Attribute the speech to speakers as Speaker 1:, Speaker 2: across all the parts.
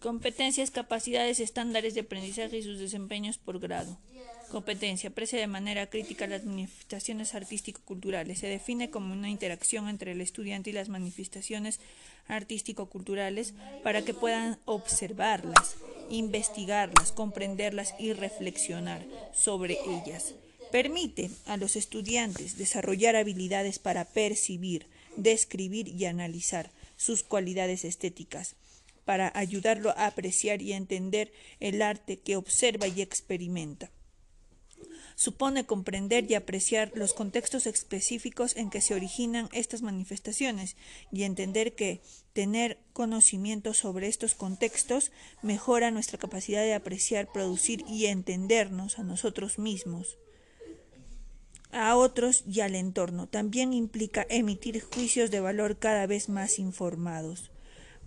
Speaker 1: Competencias, capacidades, estándares de aprendizaje y sus desempeños por grado. Competencia. Aprecia de manera crítica las manifestaciones artístico-culturales. Se define como una interacción entre el estudiante y las manifestaciones artístico-culturales para que puedan observarlas, investigarlas, comprenderlas y reflexionar sobre ellas. Permite a los estudiantes desarrollar habilidades para percibir, describir y analizar sus cualidades estéticas para ayudarlo a apreciar y entender el arte que observa y experimenta. Supone comprender y apreciar los contextos específicos en que se originan estas manifestaciones y entender que tener conocimiento sobre estos contextos mejora nuestra capacidad de apreciar, producir y entendernos a nosotros mismos a otros y al entorno. También implica emitir juicios de valor cada vez más informados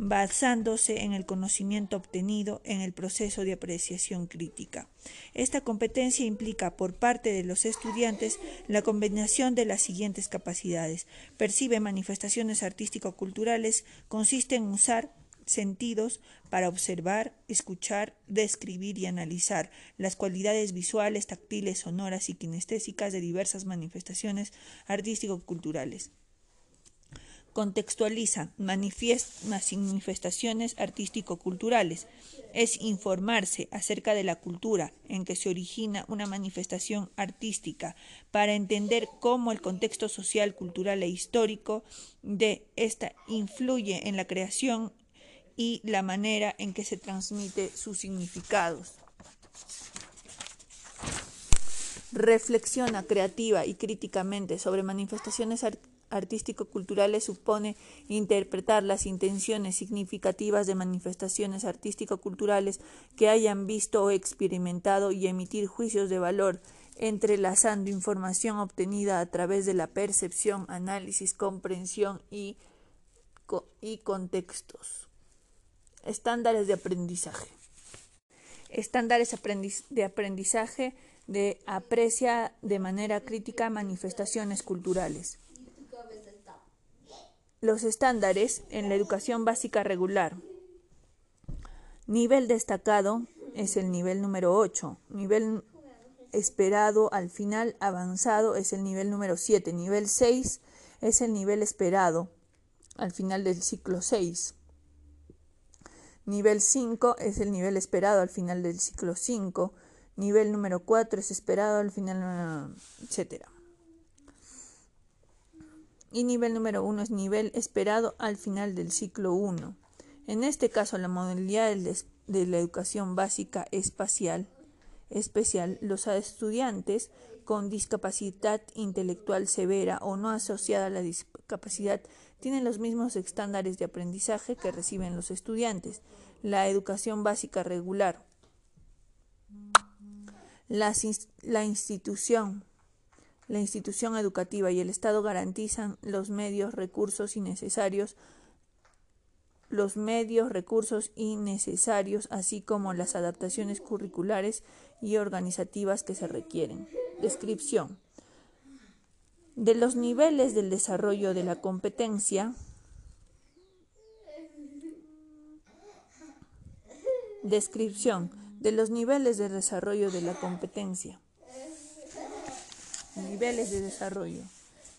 Speaker 1: basándose en el conocimiento obtenido en el proceso de apreciación crítica. Esta competencia implica por parte de los estudiantes la combinación de las siguientes capacidades. Percibe manifestaciones artístico-culturales, consiste en usar sentidos para observar, escuchar, describir y analizar las cualidades visuales, táctiles, sonoras y kinestésicas de diversas manifestaciones artístico-culturales contextualiza manifestaciones artístico-culturales. Es informarse acerca de la cultura en que se origina una manifestación artística para entender cómo el contexto social, cultural e histórico de esta influye en la creación y la manera en que se transmite sus significados. Reflexiona creativa y críticamente sobre manifestaciones artísticas artístico-culturales supone interpretar las intenciones significativas de manifestaciones artístico-culturales que hayan visto o experimentado y emitir juicios de valor, entrelazando información obtenida a través de la percepción, análisis, comprensión y, y contextos. Estándares de aprendizaje. Estándares de aprendizaje de aprecia de manera crítica manifestaciones culturales. Los estándares en la educación básica regular. Nivel destacado es el nivel número 8. Nivel esperado al final avanzado es el nivel número 7. Nivel 6 es el nivel esperado al final del ciclo 6. Nivel 5 es el nivel esperado al final del ciclo 5. Nivel número 4 es esperado al final, etcétera y nivel número uno es nivel esperado al final del ciclo 1. En este caso, la modalidad de la educación básica espacial especial, los estudiantes con discapacidad intelectual severa o no asociada a la discapacidad tienen los mismos estándares de aprendizaje que reciben los estudiantes. La educación básica regular. La, la institución la institución educativa y el Estado garantizan los medios, recursos y necesarios los medios, recursos y necesarios, así como las adaptaciones curriculares y organizativas que se requieren. Descripción. De los niveles del desarrollo de la competencia, descripción de los niveles de desarrollo de la competencia. Niveles de desarrollo.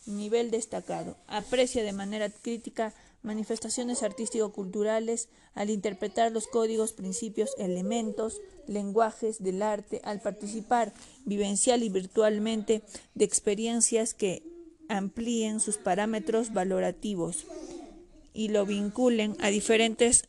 Speaker 1: Nivel destacado. Aprecia de manera crítica manifestaciones artístico-culturales al interpretar los códigos, principios, elementos, lenguajes del arte, al participar vivencial y virtualmente de experiencias que amplíen sus parámetros valorativos y lo vinculen a diferentes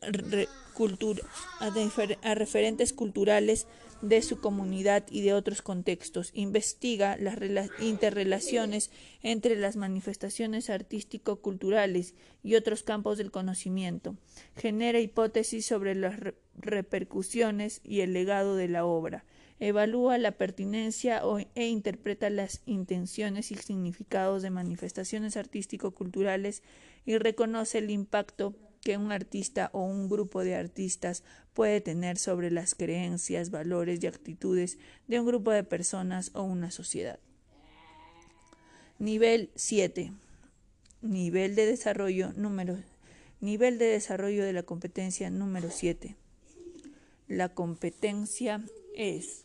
Speaker 1: a referentes culturales de su comunidad y de otros contextos. Investiga las interrelaciones entre las manifestaciones artístico-culturales y otros campos del conocimiento. Genera hipótesis sobre las repercusiones y el legado de la obra. Evalúa la pertinencia e interpreta las intenciones y significados de manifestaciones artístico-culturales y reconoce el impacto que un artista o un grupo de artistas puede tener sobre las creencias, valores y actitudes de un grupo de personas o una sociedad. Nivel 7. Nivel de desarrollo número nivel de desarrollo de la competencia número 7. la competencia es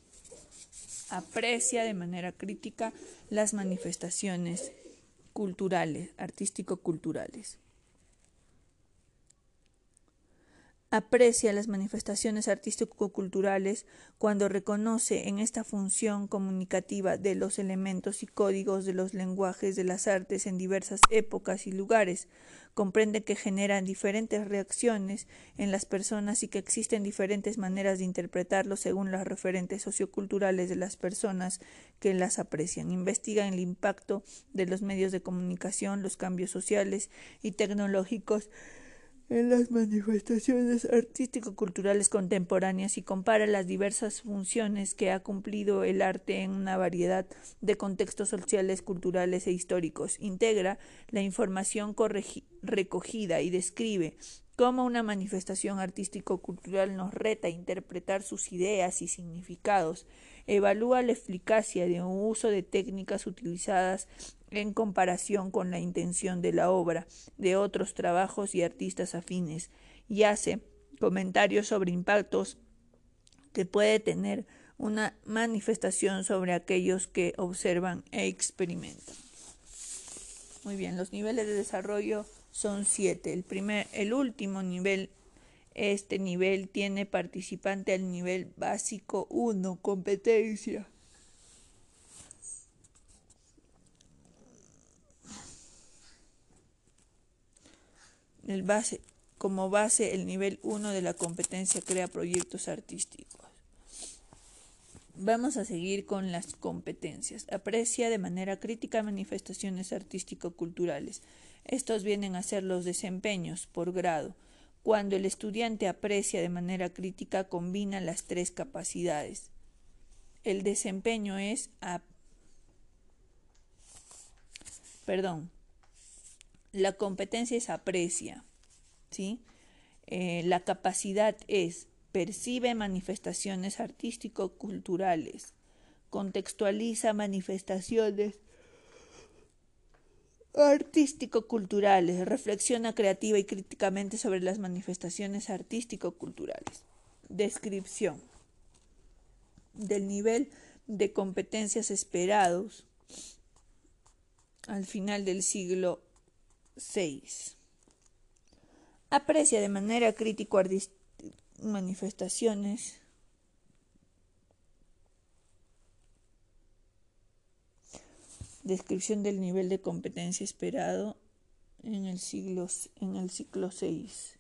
Speaker 1: aprecia de manera crítica las manifestaciones culturales, artístico-culturales. Aprecia las manifestaciones artístico-culturales cuando reconoce en esta función comunicativa de los elementos y códigos de los lenguajes de las artes en diversas épocas y lugares, comprende que generan diferentes reacciones en las personas y que existen diferentes maneras de interpretarlos según las referentes socioculturales de las personas que las aprecian. Investiga el impacto de los medios de comunicación, los cambios sociales y tecnológicos en las manifestaciones artístico-culturales contemporáneas y compara las diversas funciones que ha cumplido el arte en una variedad de contextos sociales, culturales e históricos. Integra la información recogida y describe cómo una manifestación artístico-cultural nos reta a interpretar sus ideas y significados. Evalúa la eficacia de un uso de técnicas utilizadas en comparación con la intención de la obra de otros trabajos y artistas afines y hace comentarios sobre impactos que puede tener una manifestación sobre aquellos que observan e experimentan. Muy bien, los niveles de desarrollo son siete. El primer, el último nivel, este nivel tiene participante al nivel básico 1, competencia. Como base, el nivel 1 de la competencia crea proyectos artísticos. Vamos a seguir con las competencias. Aprecia de manera crítica manifestaciones artístico-culturales. Estos vienen a ser los desempeños por grado. Cuando el estudiante aprecia de manera crítica, combina las tres capacidades. El desempeño es. Perdón, la competencia es aprecia, ¿sí? Eh, la capacidad es percibe manifestaciones artístico-culturales, contextualiza manifestaciones artístico-culturales, reflexiona creativa y críticamente sobre las manifestaciones artístico-culturales. Descripción del nivel de competencias esperados al final del siglo 6. Aprecia de manera crítica manifestaciones descripción del nivel de competencia esperado en el siglo en el ciclo 6.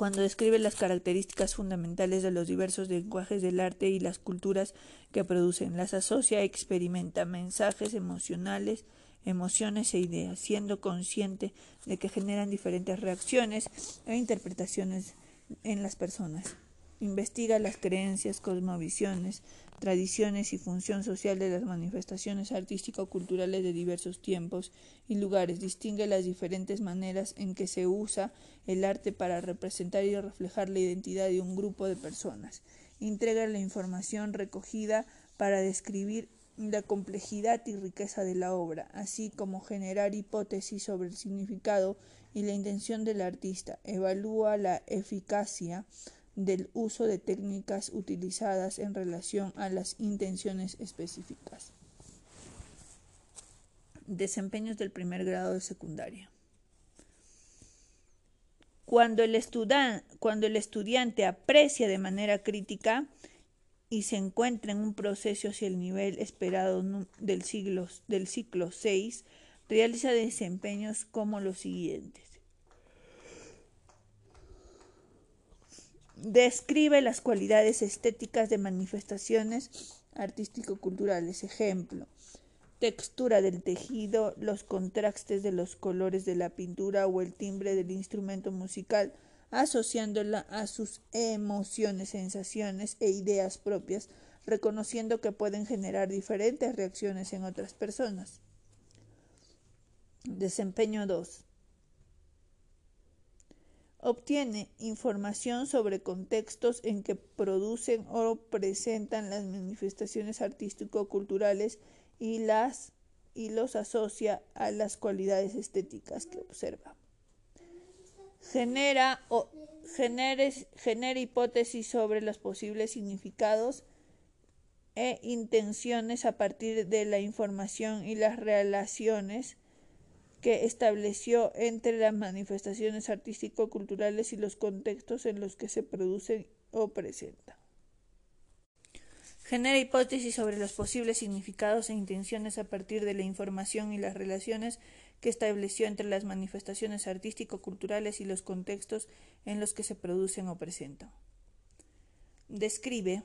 Speaker 1: cuando describe las características fundamentales de los diversos lenguajes del arte y las culturas que producen, las asocia, experimenta mensajes emocionales, emociones e ideas, siendo consciente de que generan diferentes reacciones e interpretaciones en las personas. Investiga las creencias, cosmovisiones, tradiciones y función social de las manifestaciones artístico-culturales de diversos tiempos y lugares. Distingue las diferentes maneras en que se usa el arte para representar y reflejar la identidad de un grupo de personas. Integra la información recogida para describir la complejidad y riqueza de la obra, así como generar hipótesis sobre el significado y la intención del artista. Evalúa la eficacia del uso de técnicas utilizadas en relación a las intenciones específicas. Desempeños del primer grado de secundaria. Cuando el, estudiante aprecia de manera crítica y se encuentra en un proceso hacia el nivel esperado del, siglo, del ciclo 6, realiza desempeños como los siguientes. Describe las cualidades estéticas de manifestaciones artístico-culturales. Ejemplo, textura del tejido, los contrastes de los colores de la pintura o el timbre del instrumento musical, asociándola a sus emociones, sensaciones e ideas propias, reconociendo que pueden generar diferentes reacciones en otras personas. Desempeño 2 obtiene información sobre contextos en que producen o presentan las manifestaciones artístico-culturales y las y los asocia a las cualidades estéticas que observa. Genera, o, hipótesis sobre los posibles significados e intenciones a partir de la información y las relaciones que estableció entre las manifestaciones artístico-culturales y los contextos en los que se producen o presentan. Genera hipótesis sobre los posibles significados e intenciones a partir de la información y las relaciones que estableció entre las manifestaciones artístico-culturales y los contextos en los que se producen o presentan. Describe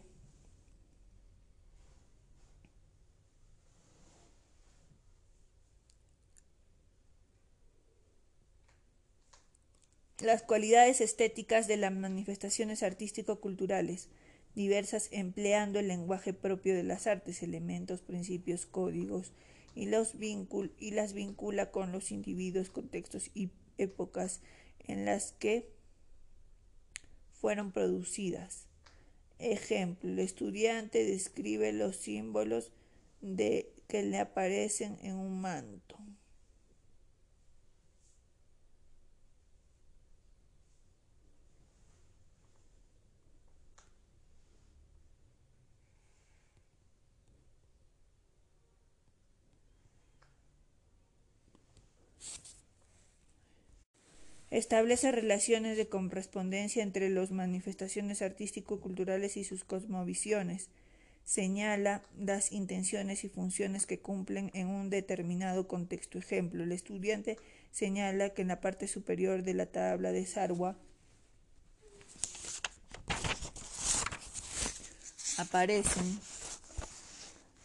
Speaker 1: las cualidades estéticas de las manifestaciones artístico-culturales, diversas empleando el lenguaje propio de las artes, elementos, principios, códigos, y, las vincula con los individuos, contextos y épocas en las que fueron producidas. Ejemplo, el estudiante describe los símbolos de que le aparecen en un manto. Establece relaciones de correspondencia entre las manifestaciones artístico-culturales y sus cosmovisiones. Señala las intenciones y funciones que cumplen en un determinado contexto. Ejemplo, el estudiante señala que en la parte superior de la tabla de Sarwa aparecen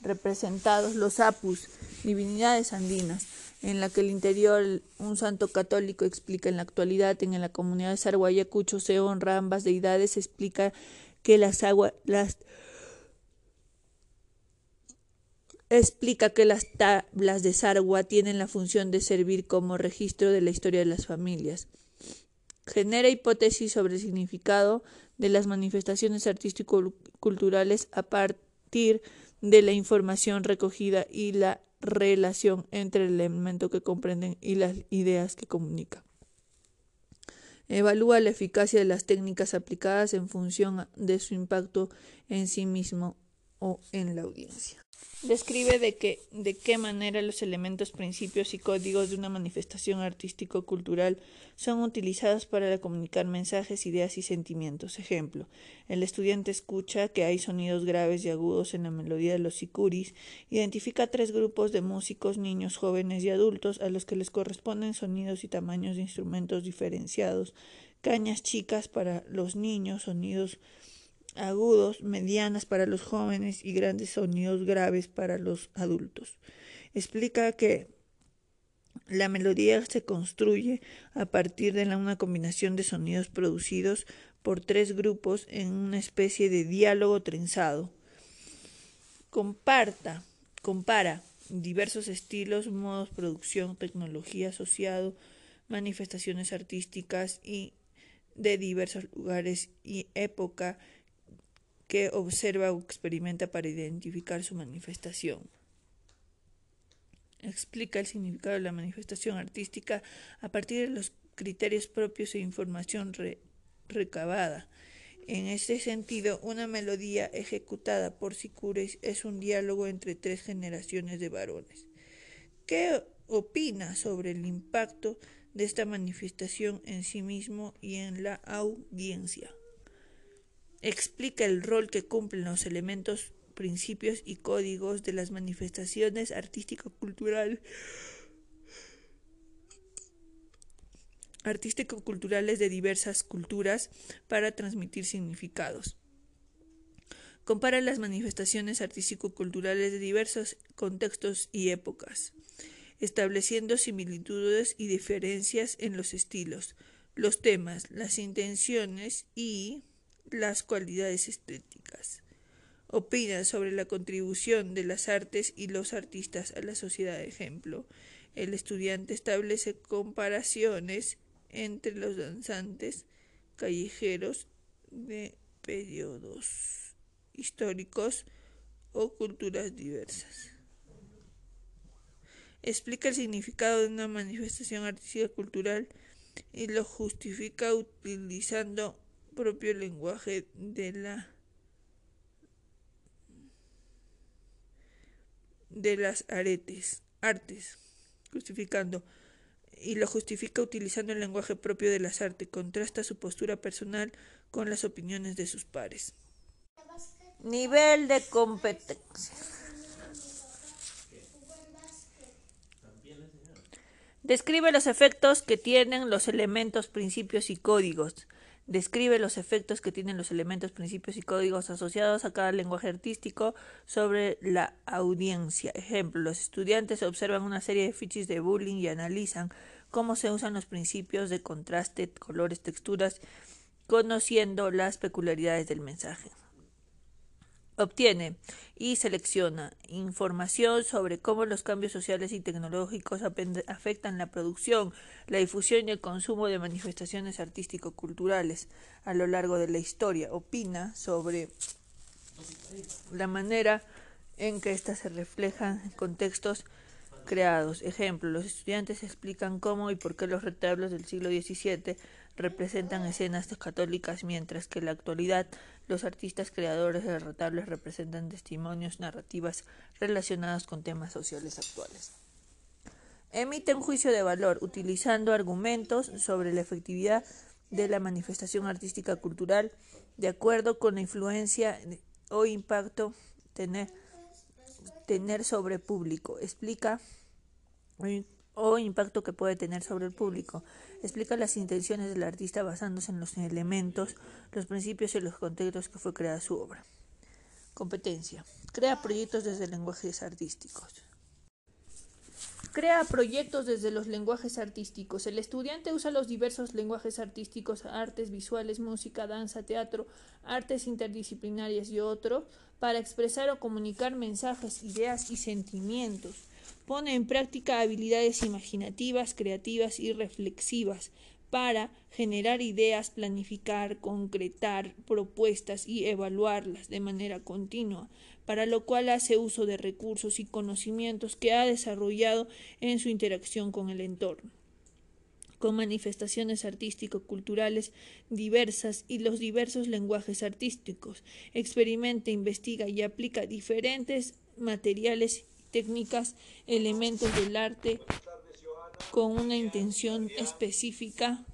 Speaker 1: representados los apus, divinidades andinas en la que el interior un santo católico explica en la actualidad en la comunidad de Sarguayacucho se honra ambas deidades, explica que las aguas las explica que las tablas de Sargua tienen la función de servir como registro de la historia de las familias. Genera hipótesis sobre el significado de las manifestaciones artístico-culturales a partir de la información recogida y la relación entre el elemento que comprenden y las ideas que comunica. Evalúa la eficacia de las técnicas aplicadas en función de su impacto en sí mismo o en la audiencia. Describe de, qué, de qué manera los elementos, principios y códigos de una manifestación artístico-cultural son utilizados para comunicar mensajes, ideas y sentimientos. Ejemplo, el estudiante escucha que hay sonidos graves y agudos en la melodía de los sicuris, identifica tres grupos de músicos, niños, jóvenes y adultos, a los que les corresponden sonidos y tamaños de instrumentos diferenciados, cañas chicas para los niños, sonidos agudos, medianas para los jóvenes y grandes sonidos graves para los adultos. Explica que la melodía se construye a partir de una combinación de sonidos producidos por tres grupos en una especie de diálogo trenzado. Comparta, compara diversos estilos, modos, producción, tecnología asociado, manifestaciones artísticas y de diversos lugares y época que observa o experimenta para identificar su manifestación. Explica el significado de la manifestación artística a partir de los criterios propios e información recabada. En este sentido, una melodía ejecutada por Sicures es un diálogo entre tres generaciones de varones. ¿Qué opina sobre el impacto de esta manifestación en sí mismo y en la audiencia? Explica el rol que cumplen los elementos, principios y códigos de las manifestaciones artístico-culturales artístico-culturales de diversas culturas para transmitir significados. Compara las manifestaciones artístico-culturales de diversos contextos y épocas, estableciendo similitudes y diferencias en los estilos, los temas, las intenciones y las cualidades estéticas. Opina sobre la contribución de las artes y los artistas a la sociedad. Ejemplo, el estudiante establece comparaciones entre los danzantes callejeros de periodos históricos o culturas diversas. explica el significado de una manifestación artística cultural y lo justifica utilizando propio lenguaje de la de las aretes, artes, justificando y lo justifica utilizando el lenguaje propio de las artes, contrasta su postura personal con las opiniones de sus pares. Nivel de competencia. Describe los efectos que tienen los elementos, principios y códigos. Describe los efectos que tienen los elementos, principios y códigos asociados a cada lenguaje artístico sobre la audiencia. Ejemplo, los estudiantes observan una serie de fichis de bullying y analizan cómo se usan los principios de contraste, colores, texturas, conociendo las peculiaridades del mensaje. Obtiene y selecciona información sobre cómo los cambios sociales y tecnológicos afectan la producción, la difusión y el consumo de manifestaciones artístico-culturales a lo largo de la historia. Opina sobre la manera en que éstas se reflejan en contextos creados. Ejemplo, los estudiantes explican cómo y por qué los retablos del siglo XVII representan escenas católicas, mientras que en la actualidad los artistas creadores de retables representan testimonios, narrativas relacionadas con temas sociales actuales. Emite un juicio de valor utilizando argumentos sobre la efectividad de la manifestación artística cultural de acuerdo con la influencia o impacto tener, tener sobre público. Explica o impacto que puede tener sobre el público. Explica las intenciones del artista basándose en los elementos, los principios y los contextos que fue creada su obra. Competencia. Crea proyectos desde lenguajes artísticos. Crea proyectos desde los lenguajes artísticos. El estudiante usa los diversos lenguajes artísticos, artes visuales, música, danza, teatro, artes interdisciplinarias y otros, para expresar o comunicar mensajes, ideas y sentimientos pone en práctica habilidades imaginativas, creativas y reflexivas para generar ideas, planificar, concretar propuestas y evaluarlas de manera continua, para lo cual hace uso de recursos y conocimientos que ha desarrollado en su interacción con el entorno con manifestaciones artístico-culturales diversas y los diversos lenguajes artísticos. Experimenta, investiga y aplica diferentes materiales técnicas, elementos del arte con una intención específica.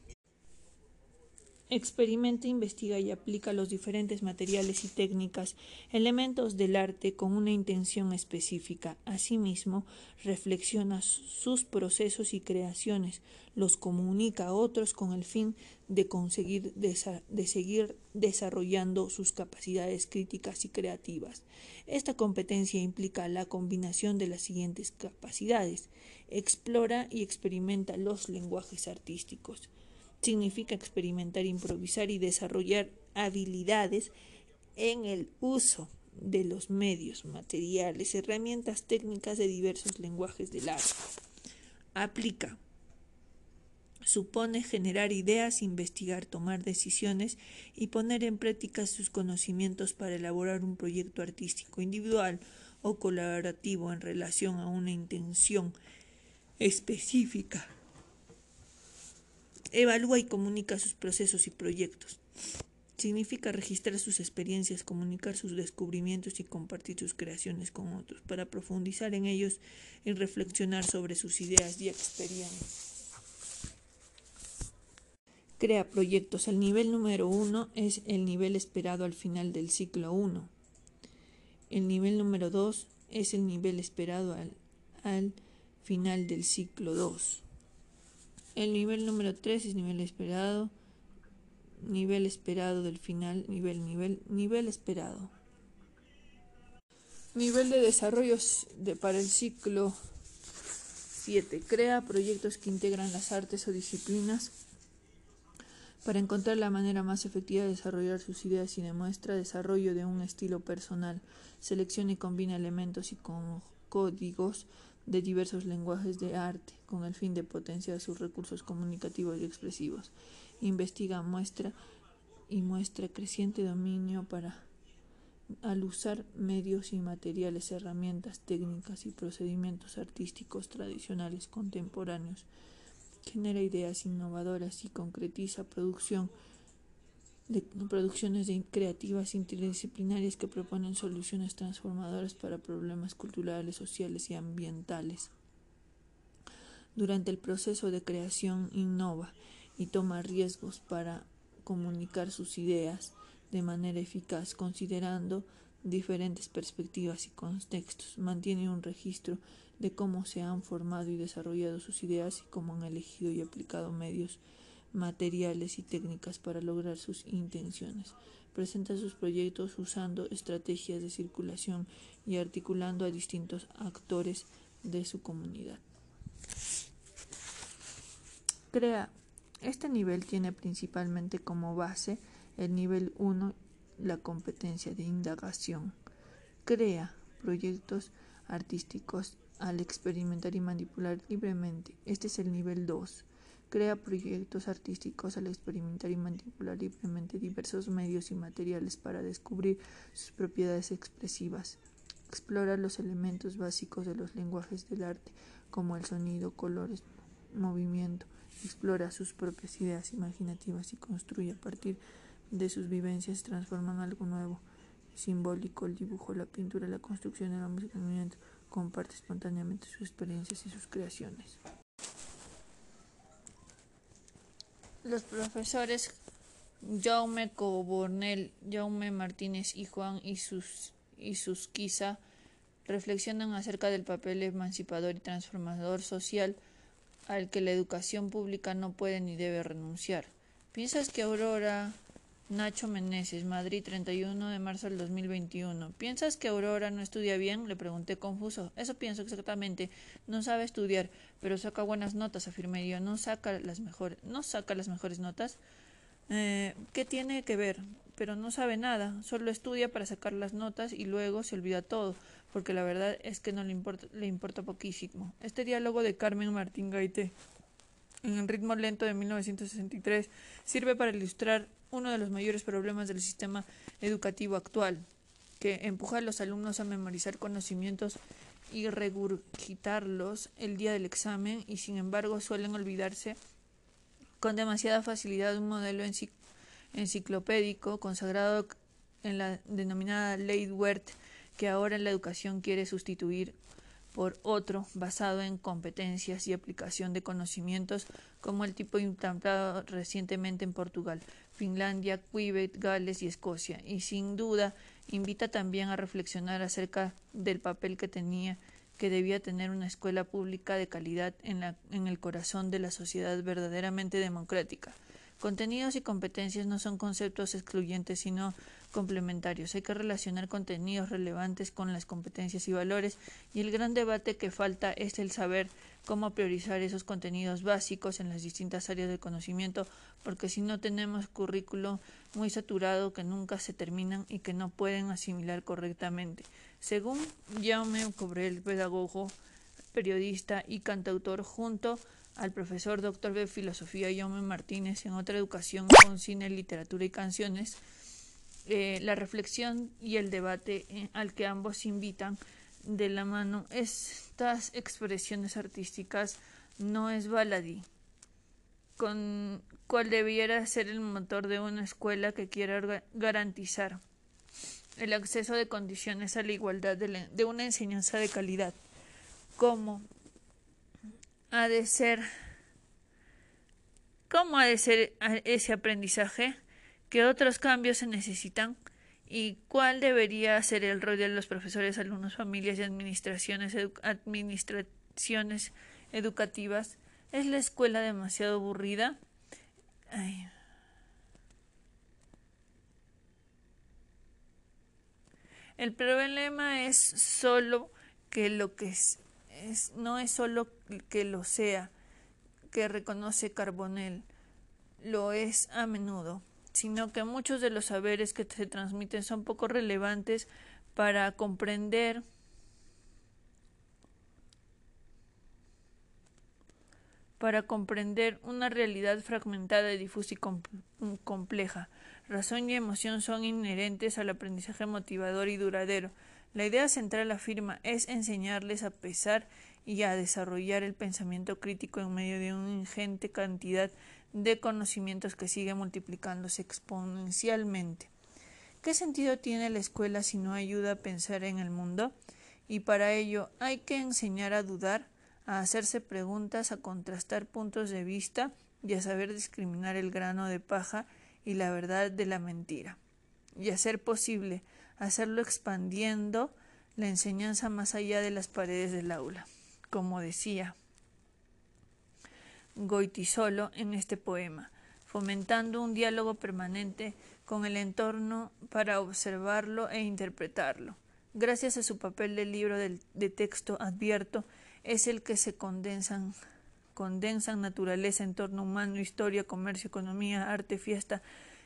Speaker 1: Experimenta, investiga y aplica los diferentes materiales y técnicas, elementos del arte con una intención específica. Asimismo, reflexiona sus procesos y creaciones, los comunica a otros con el fin de conseguir seguir desarrollando sus capacidades críticas y creativas. Esta competencia implica la combinación de las siguientes capacidades. Explora y experimenta los lenguajes artísticos. Significa experimentar, improvisar y desarrollar habilidades en el uso de los medios, materiales, herramientas técnicas de diversos lenguajes del arte. Aplica supone generar ideas, investigar, tomar decisiones y poner en práctica sus conocimientos para elaborar un proyecto artístico individual o colaborativo en relación a una intención específica. Evalúa y comunica sus procesos y proyectos. Significa registrar sus experiencias, comunicar sus descubrimientos y compartir sus creaciones con otros para profundizar en ellos y reflexionar sobre sus ideas y experiencias crea proyectos. El nivel número uno es el nivel esperado al final del ciclo 1. El nivel número 2 es el nivel esperado al, al final del ciclo 2. El nivel número 3 es nivel esperado, nivel esperado del final, nivel, nivel, nivel esperado. Nivel de desarrollo de, para el ciclo 7. Crea proyectos que integran las artes o disciplinas para encontrar la manera más efectiva de desarrollar sus ideas y demuestra desarrollo de un estilo personal, selecciona y combina elementos y códigos de diversos lenguajes de arte con el fin de potenciar sus recursos comunicativos y expresivos. Investiga, muestra y muestra creciente dominio para al usar medios y materiales, herramientas, técnicas y procedimientos artísticos tradicionales contemporáneos, genera ideas innovadoras y concretiza producción de producciones creativas interdisciplinarias que proponen soluciones transformadoras para problemas culturales, sociales y ambientales. Durante el proceso de creación innova y toma riesgos para comunicar sus ideas, de manera eficaz, considerando diferentes perspectivas y contextos. Mantiene un registro de cómo se han formado y desarrollado sus ideas y cómo han elegido y aplicado medios materiales y técnicas para lograr sus intenciones. Presenta sus proyectos usando estrategias de circulación y articulando a distintos actores de su comunidad. Crea. Este nivel tiene principalmente como base el nivel 1, la competencia de indagación. Crea proyectos artísticos al experimentar y manipular libremente. Este es el nivel 2. Crea proyectos artísticos al experimentar y manipular libremente diversos medios y materiales para descubrir sus propiedades expresivas. Explora los elementos básicos de los lenguajes del arte, como el sonido, colores, movimiento. Explora sus propias ideas imaginativas y construye a partir de sus vivencias transforman algo nuevo, simbólico, el dibujo, la pintura, la construcción, el movimiento, comparte espontáneamente sus experiencias y sus creaciones. Los profesores Jaume Cobornel, Jaume Martínez y Juan y sus, y sus quizá reflexionan acerca del papel emancipador y transformador social al que la educación pública no puede ni debe renunciar. ¿Piensas que Aurora Nacho Meneses, Madrid, 31 de marzo del 2021. ¿Piensas que Aurora no estudia bien? Le pregunté confuso. Eso pienso exactamente. No sabe estudiar, pero saca buenas notas, afirmé yo. No saca las mejores, no saca las mejores notas. Eh, ¿Qué tiene que ver? Pero no sabe nada. Solo estudia para sacar las notas y luego se olvida todo, porque la verdad es que no le importa, le importa poquísimo. Este diálogo de Carmen Martín Gaité en el ritmo lento de 1963 sirve para ilustrar uno de los mayores problemas del sistema educativo actual, que empuja a los alumnos a memorizar conocimientos y regurgitarlos el día del examen y sin embargo suelen olvidarse con demasiada facilidad un modelo enciclopédico consagrado en la denominada Ley que ahora en la educación quiere sustituir por otro basado en competencias y aplicación de conocimientos como el tipo implantado recientemente en Portugal, Finlandia, Quebec, Gales y Escocia, y sin duda invita también a reflexionar acerca del papel que tenía que debía tener una escuela pública de calidad en, la, en el corazón de la sociedad verdaderamente democrática. Contenidos y competencias no son conceptos excluyentes, sino complementarios. Hay que relacionar contenidos relevantes con las competencias y valores y el gran debate que falta es el saber cómo priorizar esos contenidos básicos en las distintas áreas del conocimiento, porque si no tenemos currículo muy saturado que nunca se terminan y que no pueden asimilar correctamente. Según Jaume Cobrel, pedagogo, periodista y cantautor, junto al profesor doctor de filosofía Jaume Martínez en otra educación con cine, literatura y canciones, eh, la reflexión y el debate eh, al que ambos invitan de la mano. Estas expresiones artísticas no es baladí, con cual debiera ser el motor de una escuela que quiera garantizar el acceso de condiciones a la igualdad de, de una enseñanza de calidad, como ha de ser, cómo ha de ser ese aprendizaje ¿Qué otros cambios se necesitan? ¿Y cuál debería ser el rol de los profesores, alumnos, familias y administraciones, administraciones educativas? ¿Es la escuela demasiado aburrida? El problema es solo que lo que es, es, no es solo que lo sea, que reconoce Carbonell, lo es a menudo sino que muchos de los saberes que se transmiten son poco relevantes para comprender para comprender una realidad fragmentada, difusa y compleja. Razón y emoción son inherentes al aprendizaje motivador y duradero. La idea central afirma es enseñarles a pesar y a desarrollar el pensamiento crítico en medio de una ingente cantidad de conocimientos que sigue multiplicándose exponencialmente. ¿Qué sentido tiene la escuela si no ayuda a pensar en el mundo? Y para ello hay que enseñar a dudar, a hacerse preguntas, a contrastar puntos de vista y a saber discriminar el grano de paja y la verdad de la mentira. Y a ser posible, hacerlo expandiendo la enseñanza más allá de las paredes del aula como decía Goitisolo en este poema, fomentando un diálogo permanente con el entorno para observarlo e interpretarlo. Gracias a su papel de libro de, texto advierto, es el que se condensan, condensan naturaleza, entorno humano, historia, comercio, economía, arte, fiesta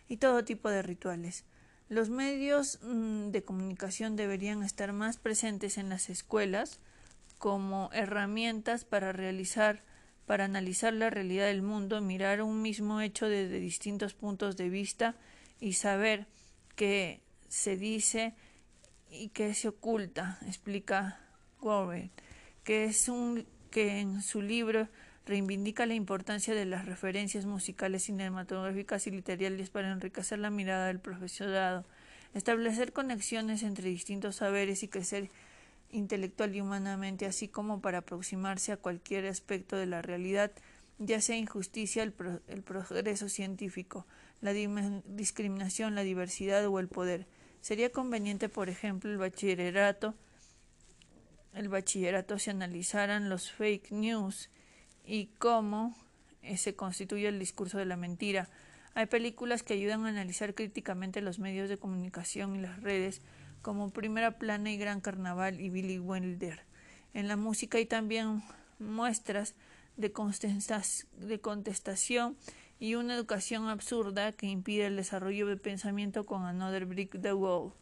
Speaker 1: y todo tipo de rituales. Los medios mm, de comunicación deberían estar más presentes en las escuelas, como herramientas para realizar, para analizar la realidad del mundo, mirar un mismo hecho desde distintos puntos de vista y saber qué se dice y qué se oculta, explica Warren, que es un que en su libro reivindica la importancia de las referencias musicales, cinematográficas y literarias para enriquecer la mirada del profesorado, establecer conexiones entre distintos saberes y crecer intelectual y humanamente, así como para aproximarse a cualquier aspecto de la realidad, ya sea injusticia, el, el progreso científico, la discriminación, la diversidad o el poder. Sería conveniente, por ejemplo, el bachillerato, el bachillerato se analizaran los fake news y cómo eh, se constituye el discurso de la mentira. Hay películas que ayudan a analizar críticamente los medios de comunicación y las redes, como Primera Plana y Gran Carnaval y Billy Wilder. En la música hay también muestras de, de contestación y una educación absurda que impide el desarrollo de pensamiento con Another Brick the Wall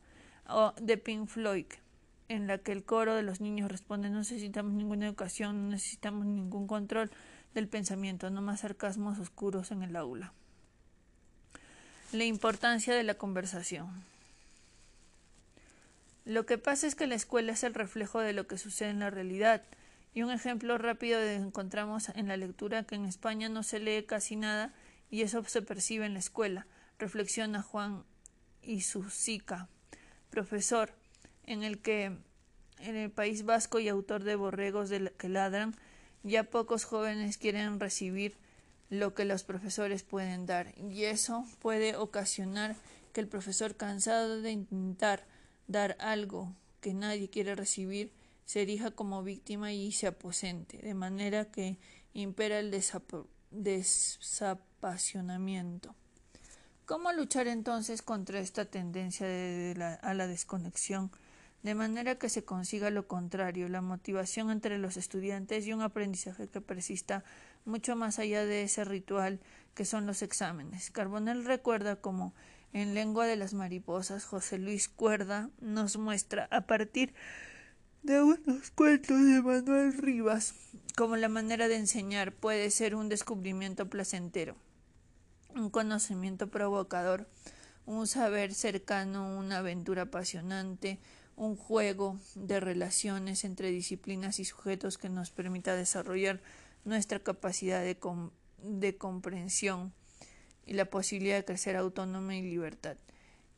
Speaker 1: o de Pink Floyd, en la que el coro de los niños responde no necesitamos ninguna educación, no necesitamos ningún control del pensamiento, no más sarcasmos oscuros en el aula. La importancia de la conversación. Lo que pasa es que la escuela es el reflejo de lo que sucede en la realidad. Y un ejemplo rápido de encontramos en la lectura que en España no se lee casi nada y eso se percibe en la escuela. Reflexiona Juan Isuzica, profesor, en el que en el País Vasco y autor de Borregos de que ladran, ya pocos jóvenes quieren recibir lo que los profesores pueden dar y eso puede ocasionar que el profesor cansado de intentar dar algo que nadie quiere recibir, se erija como víctima y se aposente, de manera que impera el desapasionamiento. ¿Cómo luchar entonces contra esta tendencia a la desconexión, de manera que se consiga lo contrario, la motivación entre los estudiantes y un aprendizaje que persista mucho más allá de ese ritual que son los exámenes? Carbonell recuerda como en Lengua de las Mariposas, José Luis Cuerda nos muestra a partir de unos cuentos de Manuel Rivas como la manera de enseñar puede ser un descubrimiento placentero, un conocimiento provocador, un saber cercano, una aventura apasionante, un juego de relaciones entre disciplinas y sujetos que nos permita desarrollar nuestra capacidad de, de comprensión y la posibilidad de crecer autónoma y libertad.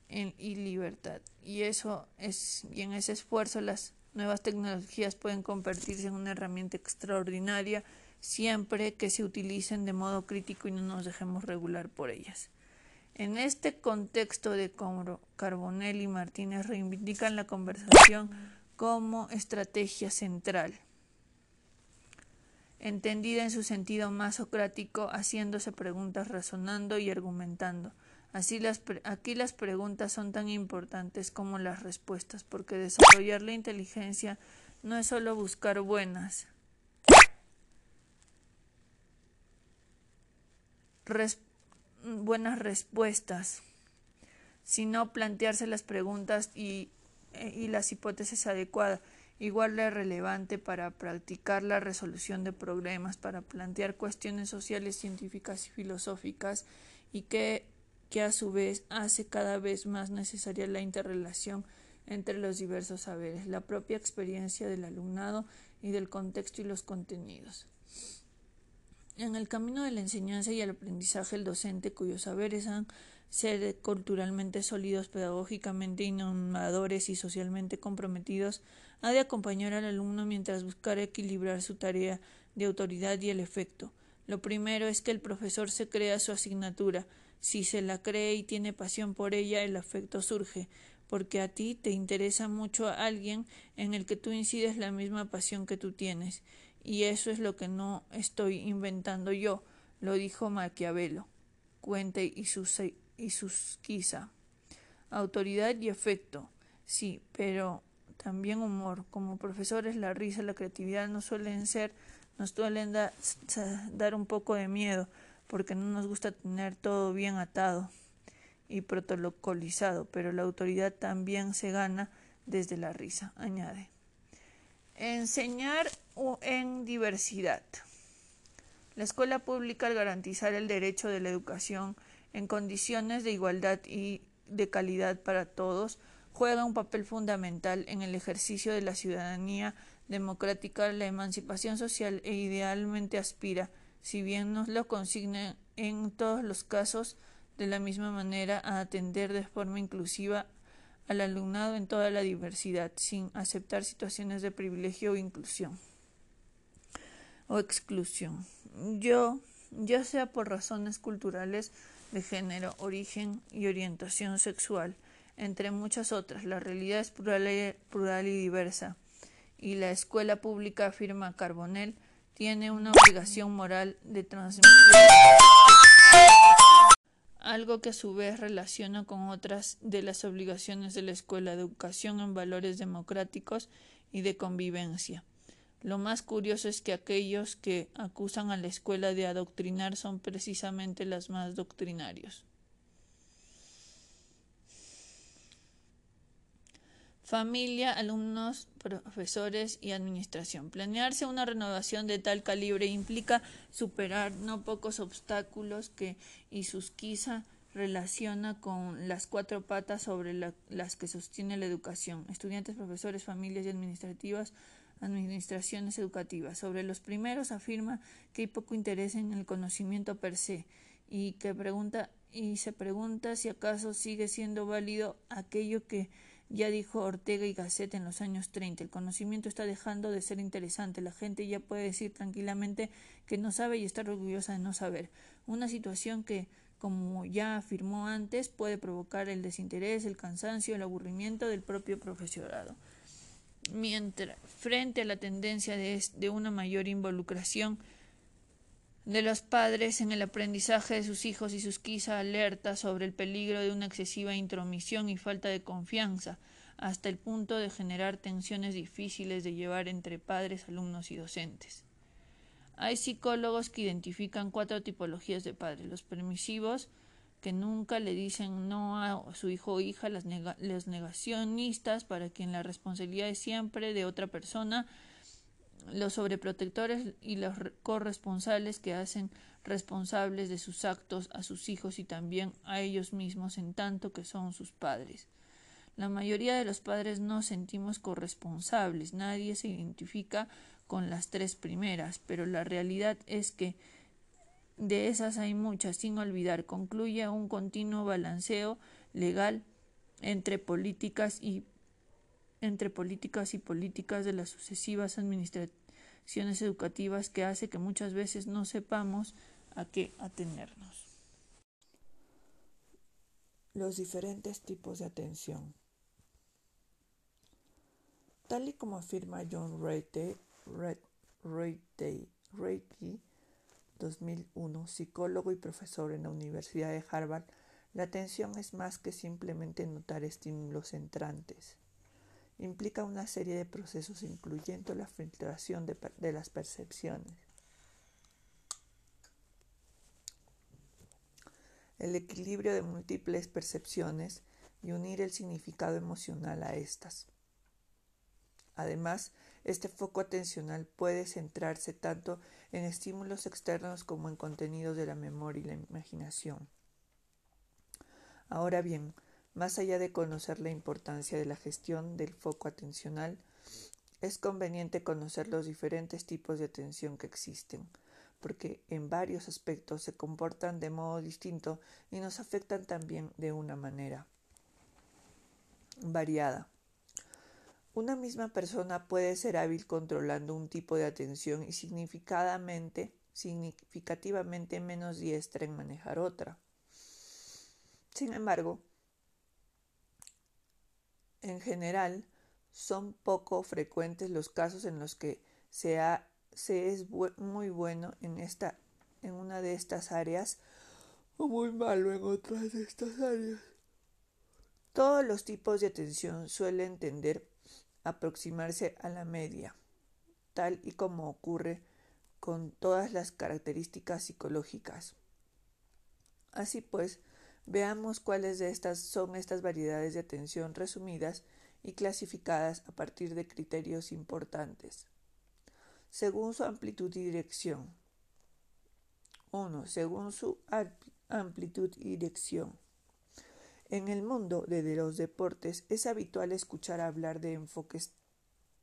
Speaker 1: Y libertad. Y eso es, y en ese esfuerzo las nuevas tecnologías pueden convertirse en una herramienta extraordinaria siempre que se utilicen de modo crítico y no nos dejemos regular por ellas. En este contexto de Carbonell y Martínez reivindican la conversación como estrategia central entendida en su sentido más socrático, haciéndose preguntas, razonando y argumentando. Así las aquí las preguntas son tan importantes como las respuestas, porque desarrollar la inteligencia no es solo buscar buenas buenas respuestas, sino plantearse las preguntas y, eh, y las hipótesis adecuadas igual de relevante para practicar la resolución de problemas, para plantear cuestiones sociales, científicas y filosóficas, y que, que a su vez hace cada vez más necesaria la interrelación entre los diversos saberes, la propia experiencia del alumnado y del contexto y los contenidos. En el camino de la enseñanza y el aprendizaje, el docente, cuyos saberes han ser culturalmente sólidos, pedagógicamente innovadores y socialmente comprometidos, ha de acompañar al alumno mientras buscar equilibrar su tarea de autoridad y el efecto. Lo primero es que el profesor se crea su asignatura. Si se la cree y tiene pasión por ella, el afecto surge, porque a ti te interesa mucho a alguien en el que tú incides la misma pasión que tú tienes. Y eso es lo que no estoy inventando yo, lo dijo Maquiavelo. Cuente y sus y susquiza. Autoridad y efecto, sí, pero también humor. Como profesores, la risa, la creatividad no suelen ser, nos suelen dar un poco de miedo, porque no nos gusta tener todo bien atado y protocolizado, pero la autoridad también se gana desde la risa, añade. Enseñar en diversidad. La escuela pública al garantizar el derecho de la educación en condiciones de igualdad y de calidad para todos, juega un papel fundamental en el ejercicio de la ciudadanía democrática, la emancipación social e idealmente aspira, si bien no lo consigna en todos los casos de la misma manera, a atender de forma inclusiva al alumnado en toda la diversidad, sin aceptar situaciones de privilegio o inclusión o exclusión. Yo, ya sea por razones culturales, de género, origen y orientación sexual, entre muchas otras. La realidad es plural y, diversa, y la escuela pública, afirma Carbonell, tiene una obligación moral de transmitir algo que a su vez relaciona con otras de las obligaciones de la escuela, educación en valores democráticos y de convivencia. Lo más curioso es que aquellos que acusan a la escuela de adoctrinar son precisamente los más doctrinarios. Familia, alumnos, profesores y administración. Planearse una renovación de tal calibre implica superar no pocos obstáculos que Isusquiza relaciona con las cuatro patas sobre las que sostiene la educación. Estudiantes, profesores, familias y administrativas administraciones educativas. Sobre los primeros afirma que hay poco interés en el conocimiento per se y que pregunta y se pregunta si acaso sigue siendo válido aquello que ya dijo Ortega y Gasset en los años 30. El conocimiento está dejando de ser interesante. La gente ya puede decir tranquilamente que no sabe y estar orgullosa de no saber. Una situación que, como ya afirmó antes, puede provocar el desinterés, el cansancio, el aburrimiento del propio profesorado mientras frente a la tendencia de, de, una mayor involucración de los padres en el aprendizaje de sus hijos y sus quizá alerta sobre el peligro de una excesiva intromisión y falta de confianza, hasta el punto de generar tensiones difíciles de llevar entre padres, alumnos y docentes. Hay psicólogos que identifican cuatro tipologías de padres los permisivos, que nunca le dicen no a su hijo o hija, las los negacionistas, para quien la responsabilidad es siempre de otra persona, los sobreprotectores y los corresponsales que hacen responsables de sus actos a sus hijos y también a ellos mismos en tanto que son sus padres. La mayoría de los padres no sentimos corresponsables, nadie se identifica con las tres primeras, pero la realidad es que de esas hay muchas, sin olvidar, concluye un continuo balanceo legal entre políticas y entre políticas y políticas de las sucesivas administraciones educativas que hace que muchas veces no sepamos a qué atenernos.
Speaker 2: Los diferentes tipos de atención. Tal y como afirma John Reite, Reite, Reite 2001, psicólogo y profesor en la Universidad de Harvard, la atención es más que simplemente notar estímulos entrantes. Implica una serie de procesos incluyendo la filtración de, de las percepciones, el equilibrio de múltiples percepciones y unir el significado emocional a estas.
Speaker 1: Además, este foco atencional puede centrarse tanto en estímulos externos como en contenidos de la memoria y la imaginación. Ahora bien, más allá de conocer la importancia de la gestión del foco atencional, es conveniente conocer los diferentes tipos de atención que existen, porque en varios aspectos se comportan de modo distinto y nos afectan también de una manera variada. Una misma persona puede ser hábil controlando un tipo de atención y significativamente, menos diestra en manejar otra. Sin embargo, en general, son poco frecuentes los casos en los que se, es muy bueno en, esta, en una de estas áreas o muy malo en otras de estas áreas. Todos los tipos de atención suelen tender aproximarse a la media, tal y como ocurre con todas las características psicológicas. Así pues, veamos cuáles de estas son estas variedades de atención resumidas y clasificadas a partir de criterios importantes. Según su amplitud y dirección. 1. Según su amplitud y dirección. En el mundo de los deportes es habitual escuchar hablar de enfoques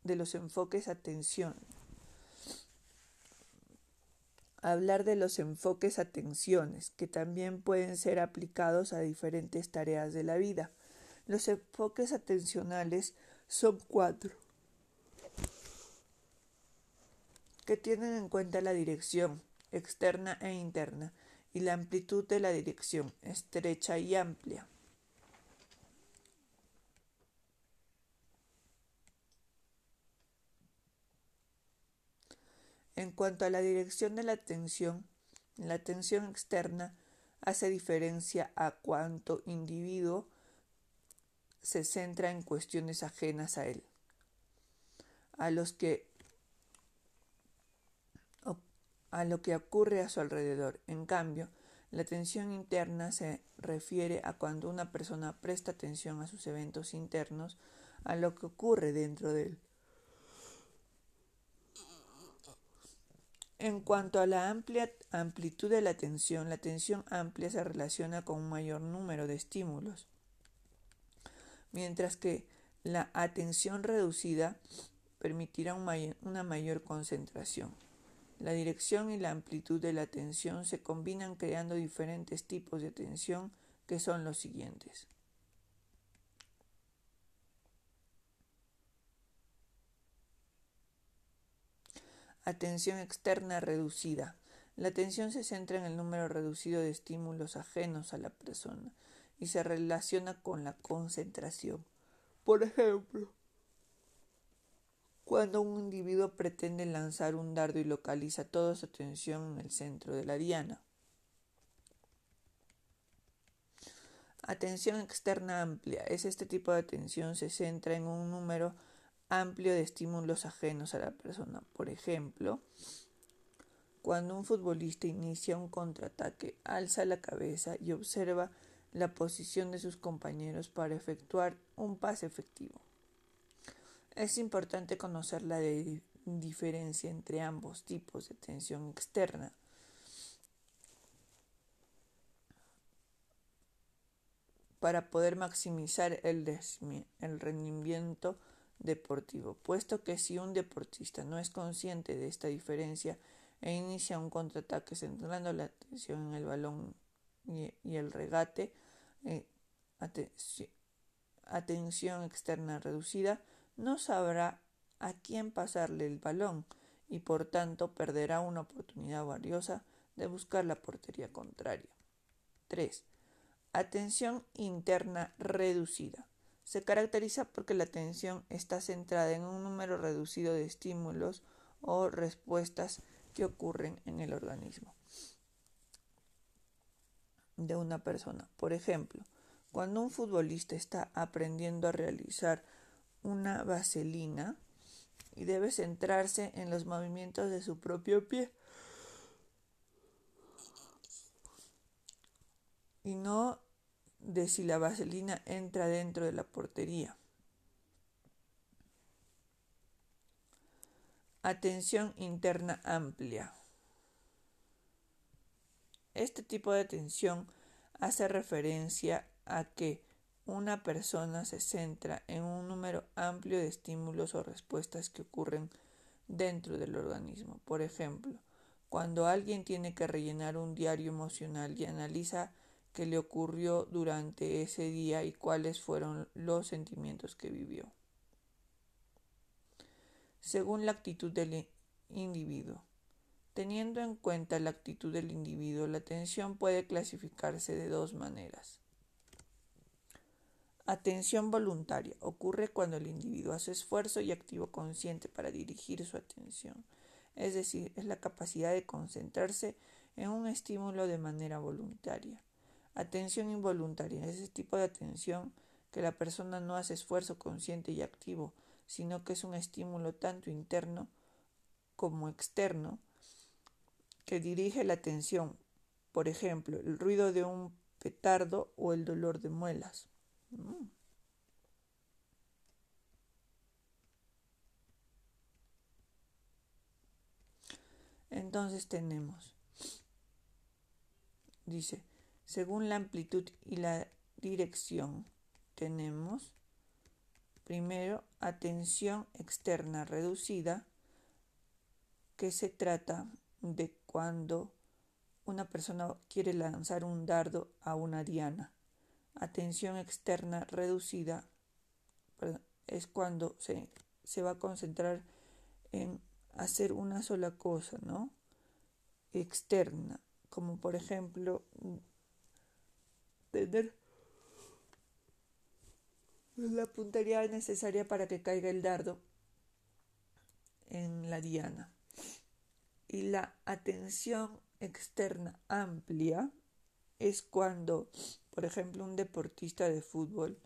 Speaker 1: de los enfoques atención. Hablar de los enfoques atenciones, que también pueden ser aplicados a diferentes tareas de la vida. Los enfoques atencionales son cuatro, que tienen en cuenta la dirección externa e interna y la amplitud de la dirección estrecha y amplia. En cuanto a la dirección de la atención, la atención externa hace diferencia a cuánto individuo se centra en cuestiones ajenas a él, a a lo que ocurre a su alrededor. En cambio, la atención interna se refiere a cuando una persona presta atención a sus eventos internos, a lo que ocurre dentro de él. En cuanto a la amplitud de la atención, la atención amplia se relaciona con un mayor número de estímulos mientras que la atención reducida permitirá una mayor concentración. La dirección y la amplitud de la atención se combinan creando diferentes tipos de atención que son los siguientes. Atención externa reducida. La atención se centra en el número reducido de estímulos ajenos a la persona y se relaciona con la concentración. Por ejemplo, cuando un individuo pretende lanzar un dardo y localiza toda su atención en el centro de la diana. Atención externa amplia. Es este tipo de atención se centra en un número amplio de estímulos ajenos a la persona. Por ejemplo, cuando un futbolista inicia un contraataque, alza la cabeza y observa la posición de sus compañeros para efectuar un pase efectivo. Es importante conocer la diferencia entre ambos tipos de tensión externa. para poder maximizar el, el rendimiento deportivo, puesto que si un deportista no es consciente de esta diferencia e inicia un contraataque centrando la atención en el balón y el regate, eh, atención externa reducida, no sabrá a quién pasarle el balón y por tanto perderá una oportunidad valiosa de buscar la portería contraria. 3. Atención interna reducida. Se caracteriza porque la atención está centrada en un número reducido de estímulos o respuestas que ocurren en el organismo de una persona. Por ejemplo, cuando un futbolista está aprendiendo a realizar una vaselina y debe centrarse en los movimientos de su propio pie y no de si la vaselina entra dentro de la portería. Atención interna amplia. Este tipo de atención hace referencia a que una persona se centra en un número amplio de estímulos o respuestas que ocurren dentro del organismo. Por ejemplo, cuando alguien tiene que rellenar un diario emocional y analiza qué le ocurrió durante ese día y cuáles fueron los sentimientos que vivió. Según la actitud del individuo. Teniendo en cuenta la actitud del individuo, la atención puede clasificarse de dos maneras. Atención voluntaria ocurre cuando el individuo hace esfuerzo y activo consciente para dirigir su atención, es decir, es la capacidad de concentrarse en un estímulo de manera voluntaria. Atención involuntaria es ese tipo de atención que la persona no hace esfuerzo consciente y activo, sino que es un estímulo tanto interno como externo que dirige la atención, por ejemplo, el ruido de un petardo o el dolor de muelas. Mm. Entonces tenemos, dice, según la amplitud y la dirección, tenemos primero atención externa reducida, que se trata de cuando una persona quiere lanzar un dardo a una diana atención externa reducida es cuando se, se, va a concentrar en hacer una sola cosa, ¿no? Externa, como por ejemplo tener la puntería necesaria para que caiga el dardo en la diana. Y la atención externa amplia es cuando por ejemplo, un deportista de fútbol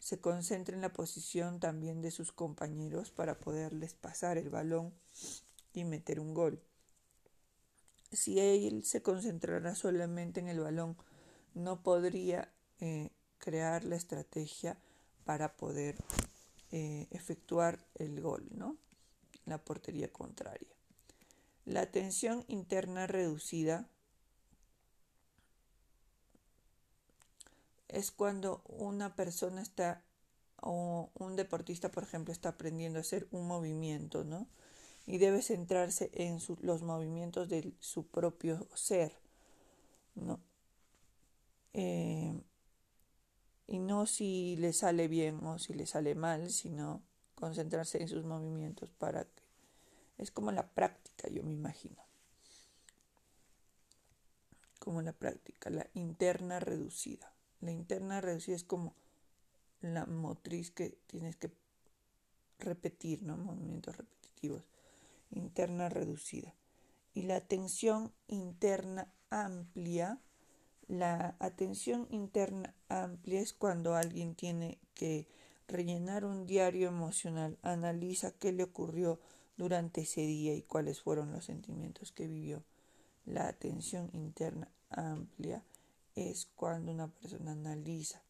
Speaker 1: se concentra en la posición también de sus compañeros para poderles pasar el balón y meter un gol. Si él se concentrara solamente en el balón, no podría eh, crear la estrategia para poder eh, efectuar el gol, ¿no? La portería contraria. La tensión interna reducida es cuando una persona está o un deportista, por ejemplo, está aprendiendo a hacer un movimiento, ¿no? Y debe centrarse en los movimientos de su propio ser, ¿no? Eh, y no si le sale bien o si le sale mal, sino concentrarse en sus movimientos para que es como la práctica, yo me imagino. Como la práctica, la interna reducida. La interna reducida es como la motriz que tienes que repetir, ¿no? Movimientos repetitivos. Interna reducida. Y la atención interna amplia. La atención interna amplia es cuando alguien tiene que rellenar un diario emocional, analiza qué le ocurrió durante ese día y cuáles fueron los sentimientos que vivió. La atención interna amplia es cuando una persona analiza.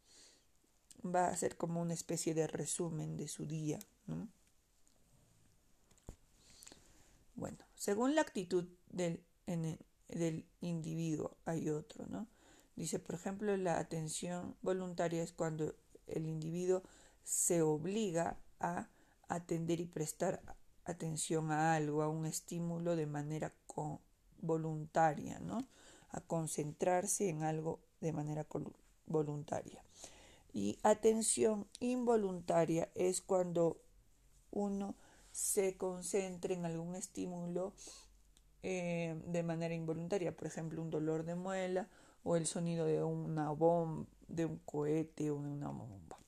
Speaker 1: Va a ser como una especie de resumen de su día. Bueno, según la actitud del, del individuo hay otro, ¿no? Dice, por ejemplo, la atención voluntaria es cuando el individuo se obliga a atender y prestar atención a algo, a un estímulo de manera voluntaria, ¿no? a concentrarse en algo de manera voluntaria. Y atención involuntaria es cuando uno se concentra en algún estímulo eh, de manera involuntaria, por ejemplo, un dolor de muela o el sonido de una bomba, de un cohete o de una bomba.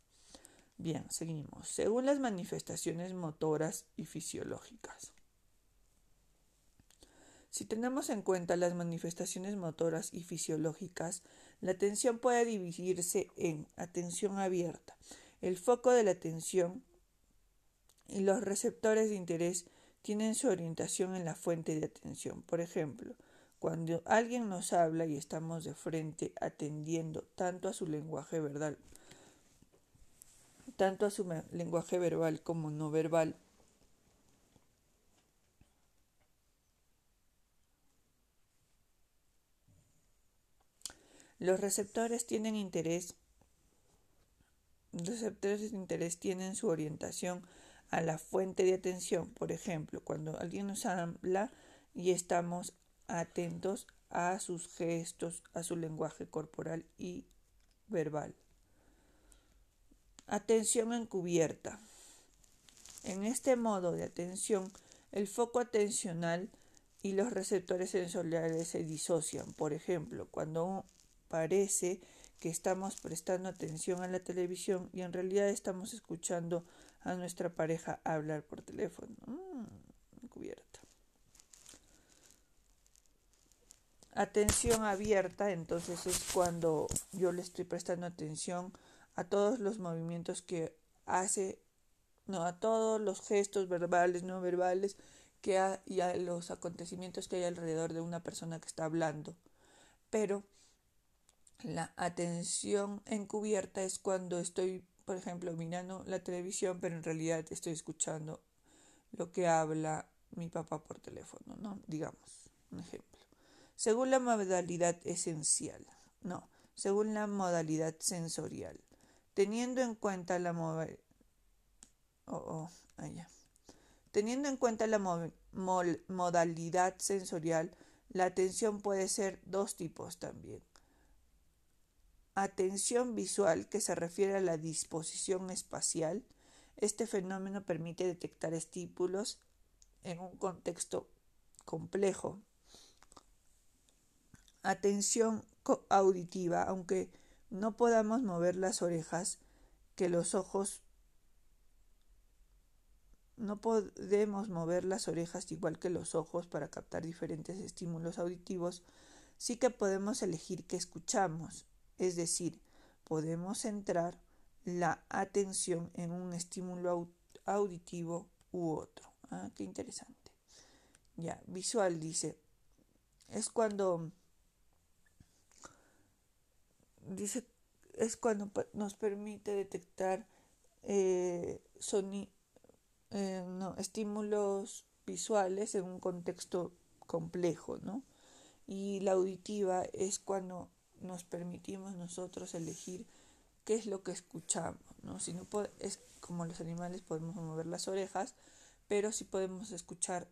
Speaker 1: Bien, seguimos. Según las manifestaciones motoras y fisiológicas. Si tenemos en cuenta las manifestaciones motoras y fisiológicas, la atención puede dividirse en atención abierta, el foco de la atención y los receptores de interés tienen su orientación en la fuente de atención. Por ejemplo, cuando alguien nos habla y estamos de frente atendiendo tanto a su lenguaje verbal, tanto a su lenguaje verbal como no verbal, Los receptores tienen interés, los receptores de interés tienen su orientación a la fuente de atención. Por ejemplo, cuando alguien nos habla y estamos atentos a sus gestos, a su lenguaje corporal y verbal. Atención encubierta. En este modo de atención, el foco atencional y los receptores sensoriales se disocian. Por ejemplo, cuando parece que estamos prestando atención a la televisión y en realidad estamos escuchando a nuestra pareja hablar por teléfono. Mm, encubierta. Atención abierta, entonces es cuando yo le estoy prestando atención a todos los movimientos que hace, no, a todos los gestos verbales, no verbales, que y a los acontecimientos que hay alrededor de una persona que está hablando. Pero la atención encubierta es cuando estoy, por ejemplo, mirando la televisión, pero en realidad estoy escuchando lo que habla mi papá por teléfono, ¿no? Digamos, un ejemplo. Según la modalidad esencial, no, según la modalidad sensorial teniendo en cuenta la modalidad sensorial, la atención puede ser dos tipos también. Atención visual, que se refiere a la disposición espacial. Este fenómeno permite detectar estímulos en un contexto complejo. Atención auditiva, aunque no podamos mover las orejas, que los ojos no podemos mover las orejas igual que los ojos para captar diferentes estímulos auditivos, sí que podemos elegir qué escuchamos, es decir, podemos centrar la atención en un estímulo auditivo u otro. Ah, qué interesante. Ya, visual dice, es cuando dice, es cuando nos permite detectar eh, eh, estímulos visuales en un contexto complejo, ¿no? Y la auditiva es cuando nos permitimos nosotros elegir qué es lo que escuchamos, ¿no? Si no es como los animales podemos mover las orejas, pero sí podemos escuchar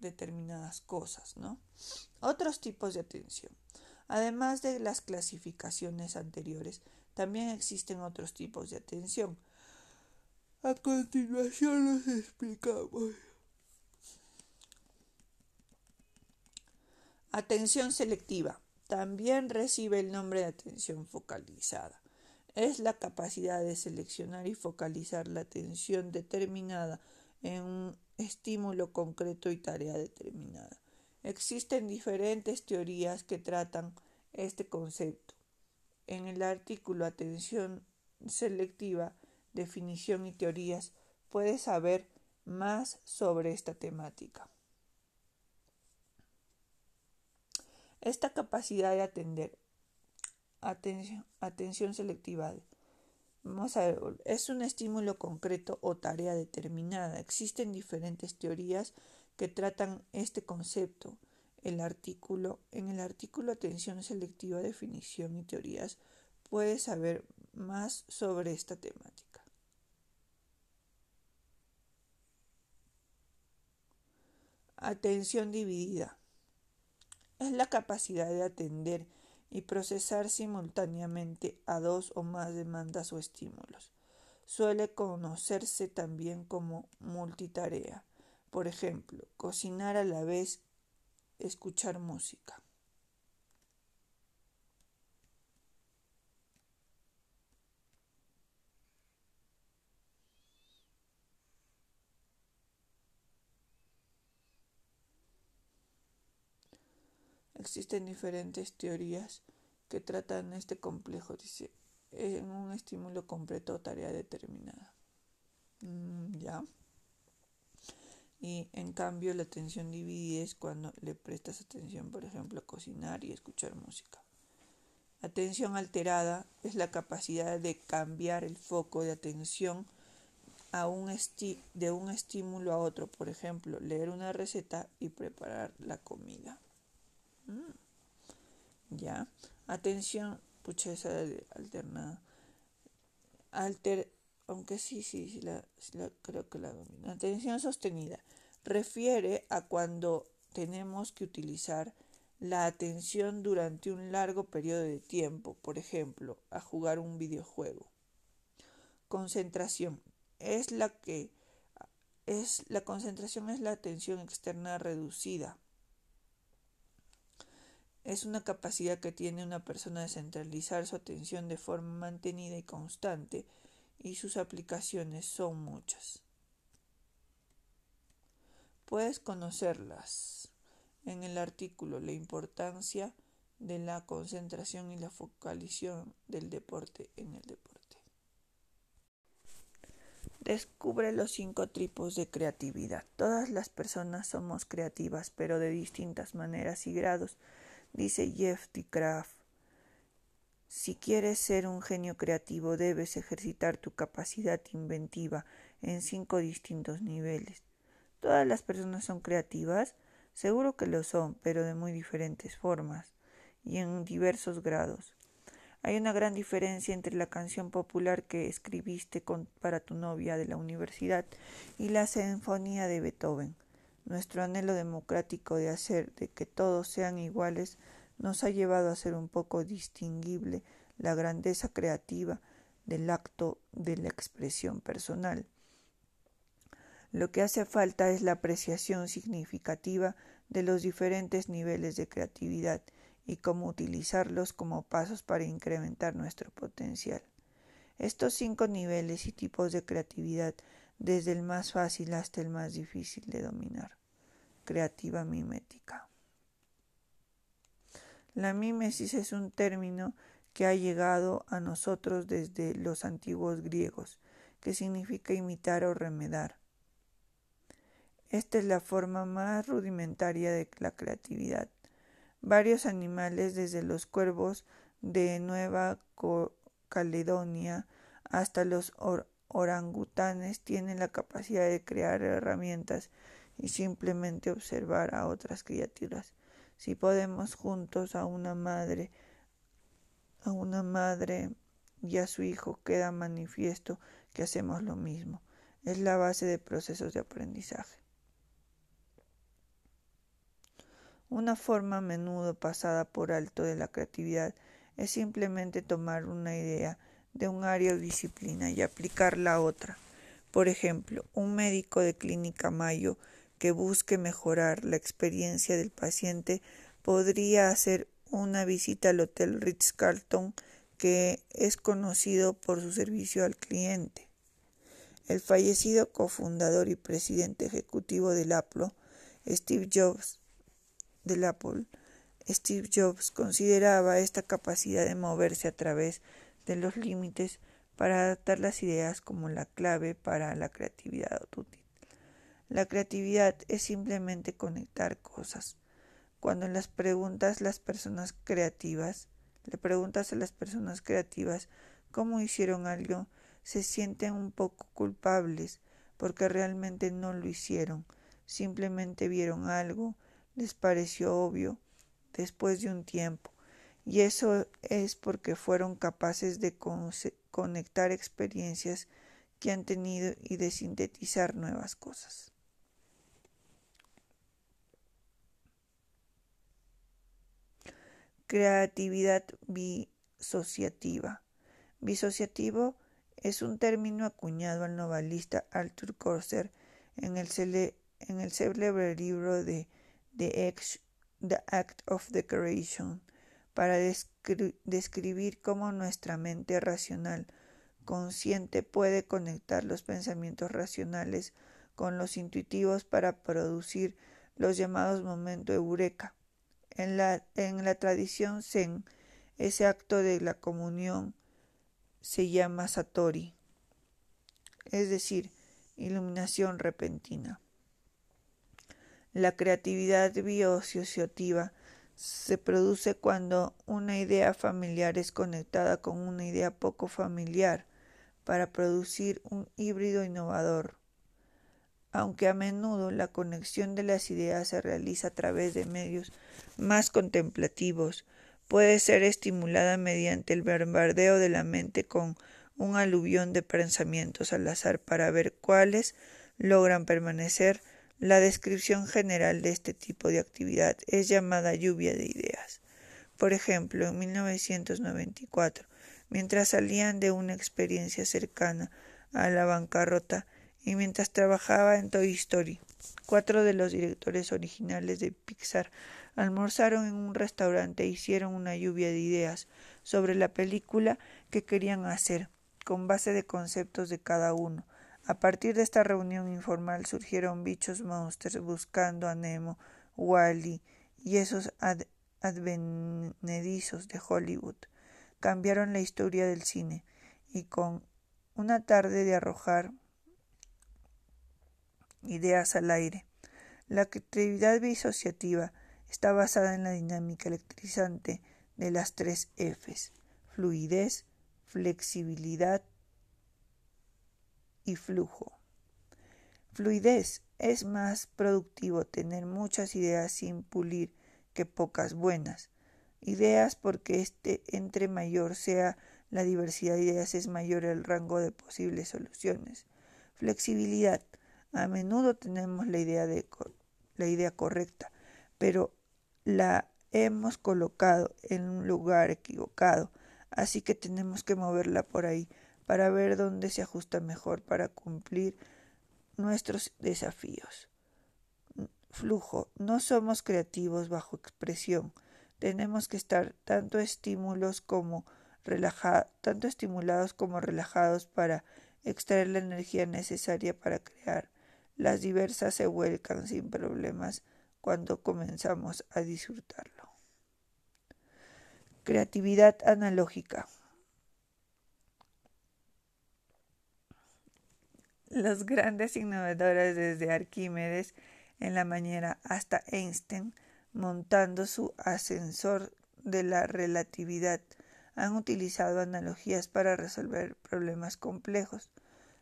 Speaker 1: determinadas cosas, ¿no? Otros tipos de atención. Además de las clasificaciones anteriores, también existen otros tipos de atención. A continuación los explicamos. Atención selectiva. También recibe el nombre de atención focalizada. Es la capacidad de seleccionar y focalizar la atención determinada en un estímulo concreto y tarea determinada. Existen diferentes teorías que tratan este concepto. En el artículo Atención selectiva, definición y teorías puedes saber más sobre esta temática. Esta capacidad de atender, atención, atención selectiva, vamos a ver, es un estímulo concreto o tarea determinada. Existen diferentes teorías que tratan este concepto. El artículo, en el artículo Atención selectiva, definición y teorías puedes saber más sobre esta temática. Atención dividida. Es la capacidad de atender y procesar simultáneamente a dos o más demandas o estímulos. Suele conocerse también como multitarea. Por ejemplo, cocinar a la vez escuchar música. Existen diferentes teorías que tratan este complejo, dice, en un estímulo completo o tarea determinada. Mm, ¿Ya? Y en cambio la atención dividida es cuando le prestas atención, por ejemplo, a cocinar y escuchar música. Atención alterada es la capacidad de cambiar el foco de atención a un de un estímulo a otro, por ejemplo, leer una receta y preparar la comida. Mm. Ya. Atención escuché esa alternada. Alter, aunque sí, sí, sí, la, creo que la domino. Sostenida refiere a cuando tenemos que utilizar la atención durante un largo periodo de tiempo, por ejemplo, a jugar un videojuego. Concentración es la que es la concentración es la atención externa reducida. Es una capacidad que tiene una persona de centralizar su atención de forma mantenida y constante y sus aplicaciones son muchas. Puedes conocerlas en el artículo La importancia de la concentración y la focalización del deporte en el deporte. Descubre los cinco tipos de creatividad. Todas las personas somos creativas, pero de distintas maneras y grados, dice Jeff D. Kraft. Si quieres ser un genio creativo, debes ejercitar tu capacidad inventiva en cinco distintos niveles. ¿Todas las personas son creativas? Seguro que lo son, pero de muy diferentes formas y en diversos grados. Hay una gran diferencia entre la canción popular que escribiste para tu novia de la universidad y la sinfonía de Beethoven. Nuestro anhelo democrático de hacer de que todos sean iguales nos ha llevado a ser un poco distinguible la grandeza creativa del acto de la expresión personal. Lo que hace falta es la apreciación significativa de los diferentes niveles de creatividad y cómo utilizarlos como pasos para incrementar nuestro potencial. Estos cinco niveles y tipos de creatividad, desde el más fácil hasta el más difícil de dominar. Creativa mimética. La mímesis es un término que ha llegado a nosotros desde los antiguos griegos, que significa imitar o remedar. Esta es la forma más rudimentaria de la creatividad. Varios animales, desde los cuervos de Nueva Caledonia hasta los orangutanes, tienen la capacidad de crear herramientas y simplemente observar a otras criaturas. Si podemos juntos a una madre, a una madre y a su hijo, queda manifiesto que hacemos lo mismo. Es la base de procesos de aprendizaje. Una forma a menudo pasada por alto de la creatividad es simplemente tomar una idea de un área o disciplina y aplicarla a otra. Por ejemplo, un médico de clínica Mayo que busque mejorar la experiencia del paciente podría hacer una visita al Hotel Ritz-Carlton que es conocido por su servicio al cliente. El fallecido cofundador y presidente ejecutivo del Apple, Steve Jobs, del Apple, Steve Jobs consideraba esta capacidad de moverse a través de los límites para adaptar las ideas como la clave para la creatividad. La creatividad es simplemente conectar cosas. Cuando las preguntas las personas creativas, le preguntas a las personas creativas cómo hicieron algo, se sienten un poco culpables porque realmente no lo hicieron, simplemente vieron algo les pareció obvio después de un tiempo, y eso es porque fueron capaces de conectar experiencias que han tenido y de sintetizar nuevas cosas. Creatividad bisociativa. Bisociativo es un término acuñado al novelista Arthur Corser en el, célebre libro de The, Act of the Creation, para describir cómo nuestra mente racional consciente puede conectar los pensamientos racionales con los intuitivos para producir los llamados momentos eureka. En la, tradición zen, ese acto de la comunión se llama satori, es decir, iluminación repentina. La creatividad biosociativa se produce cuando una idea familiar es conectada con una idea poco familiar para producir un híbrido innovador. Aunque a menudo la conexión de las ideas se realiza a través de medios más contemplativos, puede ser estimulada mediante el bombardeo de la mente con un aluvión de pensamientos al azar para ver cuáles logran permanecer. La descripción general de este tipo de actividad es llamada lluvia de ideas. Por ejemplo, en 1994, mientras salían de una experiencia cercana a la bancarrota y mientras trabajaba en Toy Story, cuatro de los directores originales de Pixar almorzaron en un restaurante e hicieron una lluvia de ideas sobre la película que querían hacer, con base de conceptos de cada uno. A partir de esta reunión informal surgieron bichos monsters buscando a Nemo, Wally y esos advenedizos de Hollywood. Cambiaron la historia del cine y con una tarde de arrojar ideas al aire. La actividad disociativa está basada en la dinámica electrizante de las tres Fs, fluidez, flexibilidad y flujo. Fluidez es más productivo tener muchas ideas sin pulir que pocas buenas. Ideas porque este entre mayor sea la diversidad de ideas es mayor el rango de posibles soluciones. Flexibilidad. A menudo tenemos la idea, de, la idea correcta, pero la hemos colocado en un lugar equivocado así que tenemos que moverla por ahí para ver dónde se ajusta mejor para cumplir nuestros desafíos. Flujo. No somos creativos bajo expresión. Tenemos que estar tanto estimulados como relajados para extraer la energía necesaria para crear. Las diversas se vuelcan sin problemas cuando comenzamos a disfrutarlo. Creatividad analógica. Los grandes innovadores desde Arquímedes en la mañana hasta Einstein montando su ascensor de la relatividad han utilizado analogías para resolver problemas complejos.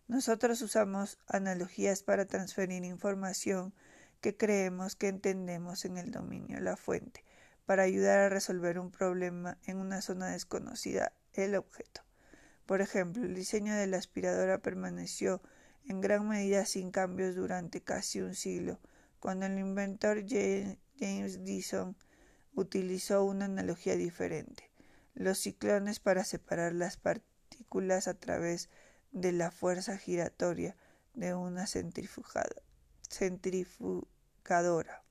Speaker 1: Nosotros usamos analogías para transferir información que creemos que entendemos en el dominio, la fuente para ayudar a resolver un problema en una zona desconocida, el objeto. Por ejemplo, el diseño de la aspiradora permaneció en gran medida sin cambios durante casi un siglo, cuando el inventor James Dyson utilizó una analogía diferente, los ciclones para separar las partículas a través de la fuerza giratoria de una centrifugadora.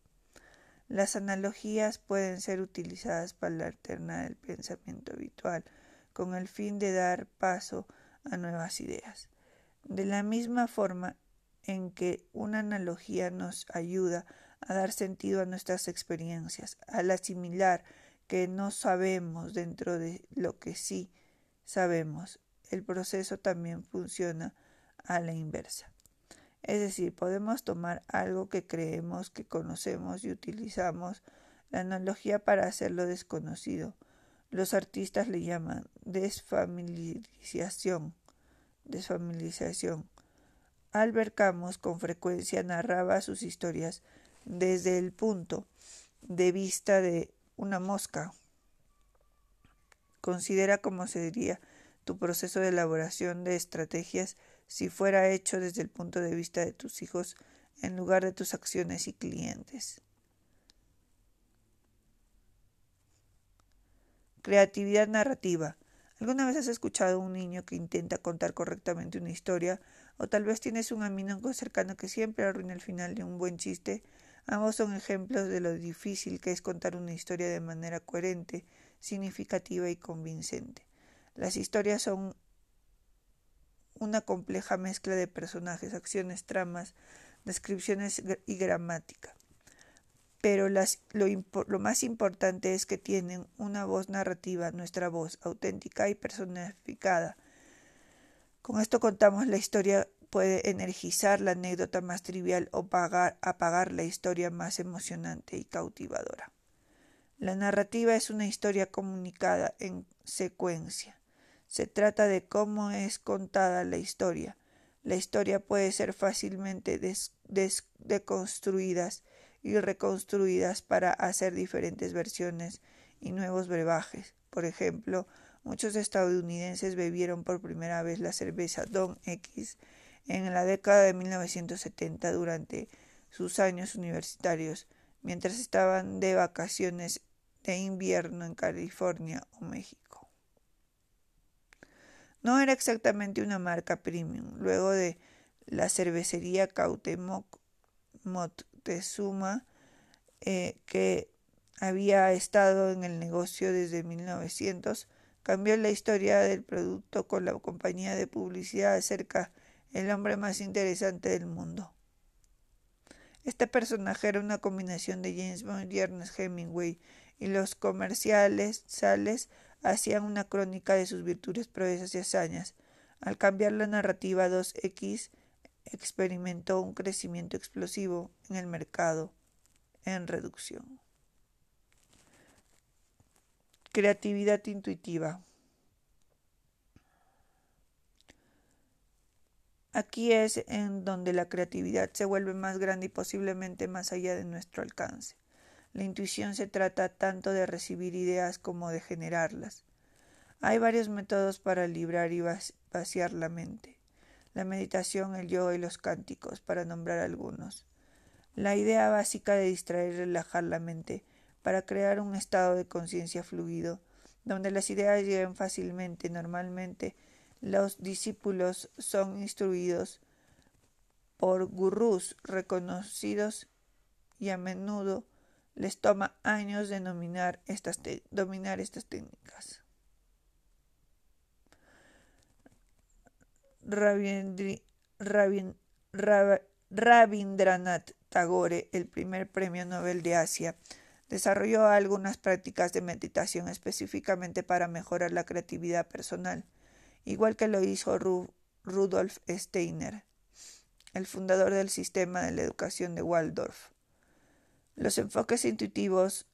Speaker 1: Las analogías pueden ser utilizadas para alternar el pensamiento habitual con el fin de dar paso a nuevas ideas. De la misma forma en que una analogía nos ayuda a dar sentido a nuestras experiencias, al asimilar que no sabemos dentro de lo que sí sabemos, el proceso también funciona a la inversa. Es decir, podemos tomar algo que creemos que conocemos y utilizamos la analogía para hacerlo desconocido. Los artistas le llaman desfamiliarización. Desfamiliarización. Albert Camus con frecuencia narraba sus historias desde el punto de vista de una mosca. Considera cómo sería tu proceso de elaboración de estrategias si fuera hecho desde el punto de vista de tus hijos en lugar de tus acciones y clientes. Creatividad narrativa. ¿Alguna vez has escuchado a un niño que intenta contar correctamente una historia? ¿O tal vez tienes un amigo cercano que siempre arruina el final de un buen chiste? Ambos son ejemplos de lo difícil que es contar una historia de manera coherente, significativa y convincente. Las historias son una compleja mezcla de personajes, acciones, tramas, descripciones y gramática. Pero lo, más importante es que tienen una voz narrativa, nuestra voz, auténtica y personificada. Con esto contamos la historia puede energizar la anécdota más trivial o pagar, apagar la historia más emocionante y cautivadora. La narrativa es una historia comunicada en secuencia. Se trata de cómo es contada la historia. La historia puede ser fácilmente deconstruidas y reconstruidas para hacer diferentes versiones y nuevos brebajes. Por ejemplo, muchos estadounidenses bebieron por primera vez la cerveza Don X en la década de 1970 durante sus años universitarios, mientras estaban de vacaciones de invierno en California o México. No era exactamente una marca premium. Luego de la cervecería Cautemoc Moctezuma, eh, que había estado en el negocio desde 1900, cambió la historia del producto con la compañía de publicidad acerca el hombre más interesante del mundo. Este personaje era una combinación de James Bond y Ernest Hemingway, y los comerciales sales hacían una crónica de sus virtudes, proezas y hazañas. Al cambiar la narrativa 2X experimentó un crecimiento explosivo en el mercado en reducción. Creatividad intuitiva. Aquí es en donde la creatividad se vuelve más grande y posiblemente más allá de nuestro alcance. La intuición se trata tanto de recibir ideas como de generarlas. Hay varios métodos para librar y vaciar la mente. La meditación, el yoga y los cánticos, para nombrar algunos. La idea básica de distraer y relajar la mente para crear un estado de conciencia fluido, donde las ideas lleguen fácilmente, normalmente los discípulos son instruidos por gurús reconocidos y a menudo les toma años de dominar estas, dominar estas técnicas. Rabindranath Tagore, el primer premio Nobel de Asia, desarrolló algunas prácticas de meditación específicamente para mejorar la creatividad personal igual que lo hizo Rudolf Steiner, el fundador del sistema de la educación de Waldorf. Los enfoques intuitivos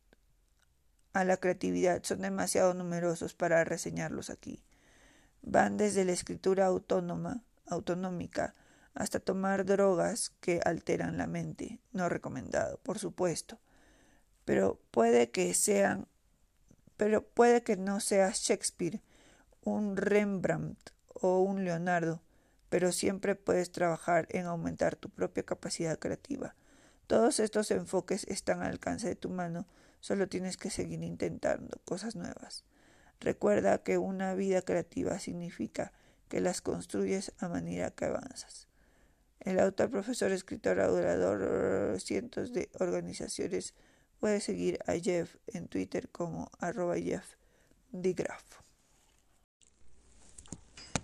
Speaker 1: a la creatividad son demasiado numerosos para reseñarlos aquí. Van desde la escritura autónoma, autonómica, hasta tomar drogas que alteran la mente, no recomendado, por supuesto. Pero puede que sean, pero puede que no sea Shakespeare un Rembrandt o un Leonardo, pero siempre puedes trabajar en aumentar tu propia capacidad creativa. Todos estos enfoques están al alcance de tu mano, solo tienes que seguir intentando cosas nuevas. Recuerda que una vida creativa significa que las construyes a medida que avanzas. El autor, profesor, escritor, adorador, cientos de organizaciones puede seguir a Jeff en Twitter como arroba Jeff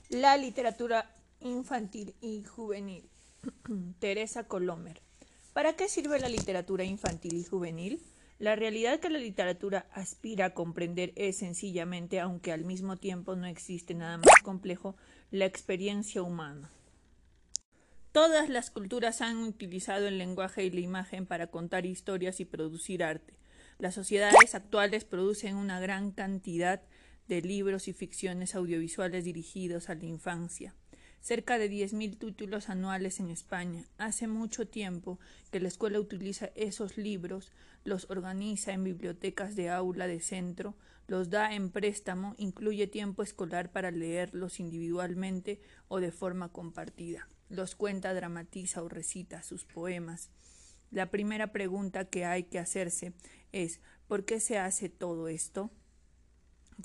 Speaker 3: la literatura infantil y juvenil. Teresa Colomer. ¿Para qué sirve la literatura infantil y juvenil? La realidad que la literatura aspira a comprender es sencillamente, aunque al mismo tiempo no existe nada más complejo, la experiencia humana. Todas las culturas han utilizado el lenguaje y la imagen para contar historias y producir arte. Las sociedades actuales producen una gran cantidad de libros y ficciones audiovisuales dirigidos a la infancia. Cerca de 10.000 títulos anuales en España. Hace mucho tiempo que la escuela utiliza esos libros, los organiza en bibliotecas de aula de centro, los da en préstamo, incluye tiempo escolar para leerlos individualmente o de forma compartida. Los cuenta, dramatiza o recita sus poemas. La primera pregunta que hay que hacerse es ¿por qué se hace todo esto?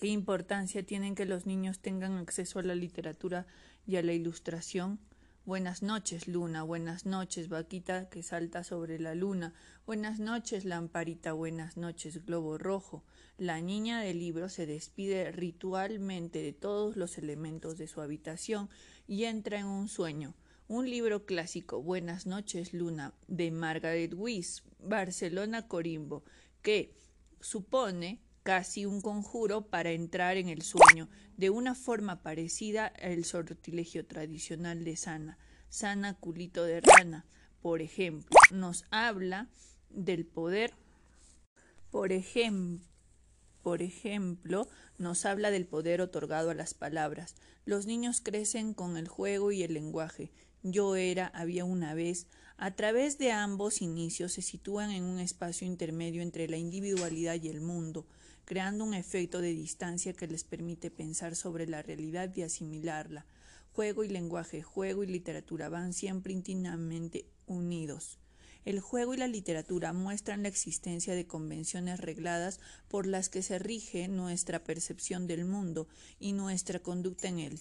Speaker 3: ¿Qué importancia tienen que los niños tengan acceso a la literatura y a la ilustración? Buenas noches, luna, buenas noches, vaquita que salta sobre la luna, buenas noches, lamparita, buenas noches, globo rojo. La niña del libro se despide ritualmente de todos los elementos de su habitación y entra en un sueño. Un libro clásico, Buenas noches, luna, de Margaret Weiss, Barcelona Corimbo, que supone casi un conjuro para entrar en el sueño, de una forma parecida al sortilegio tradicional de Sana. Sana culito de rana, por ejemplo, nos habla del poder, por ejemplo, por ejemplo, nos habla del poder otorgado a las palabras. Los niños crecen con el juego y el lenguaje.
Speaker 1: yo era, había una vez, a través de ambos inicios se sitúan en un espacio intermedio entre la individualidad y el mundo, creando un efecto de distancia que les permite pensar sobre la realidad y asimilarla. Juego y lenguaje, juego y literatura van siempre íntimamente unidos. El juego y la literatura muestran la existencia de convenciones regladas por las que se rige nuestra percepción del mundo y nuestra conducta en él.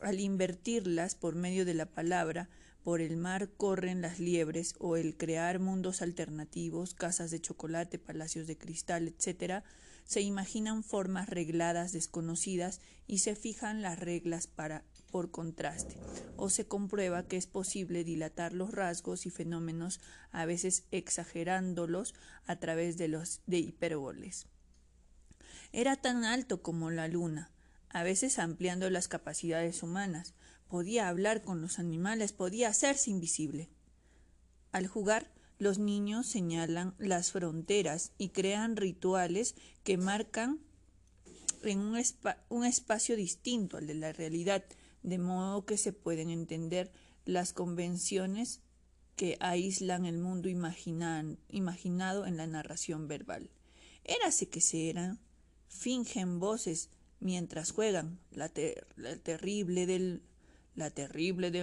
Speaker 1: Al invertirlas por medio de la palabra, por el mar corren las liebres o el crear mundos alternativos, casas de chocolate, palacios de cristal, etc., se imaginan formas regladas desconocidas y se fijan las reglas para por contraste, o se comprueba que es posible dilatar los rasgos y fenómenos, a veces exagerándolos a través de los de hipérboles. Era tan alto como la luna, a veces ampliando las capacidades humanas, podía hablar con los animales, podía hacerse invisible. Al jugar, los niños señalan las fronteras y crean rituales que marcan en un, un espacio distinto al de la realidad, de modo que se pueden entender las convenciones que aíslan el mundo imaginado en la narración verbal. Érase que se eran, fingen voces mientras juegan, la terrible del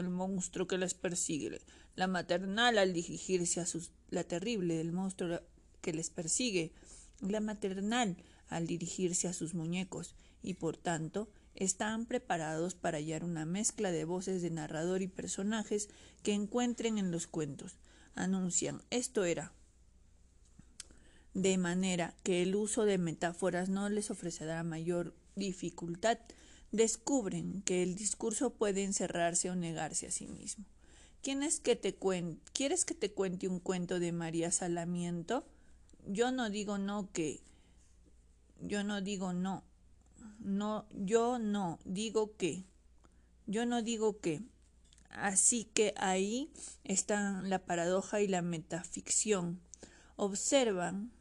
Speaker 1: monstruo que les persigue, la maternal al dirigirse a sus la terrible del monstruo que les persigue, la maternal al dirigirse a sus muñecos, y por tanto están preparados para hallar una mezcla de voces de narrador y personajes que encuentren en los cuentos. Anuncian esto era. De manera que el uso de metáforas no les ofrecerá mayor dificultad. Descubren que el discurso puede encerrarse o negarse a sí mismo. ¿Quieres que te ¿Quieres que te cuente un cuento de María Salamiento? Yo no digo no que. Yo no digo no no, yo no digo que. Yo no digo que. Así que ahí están la paradoja y la metaficción. Observan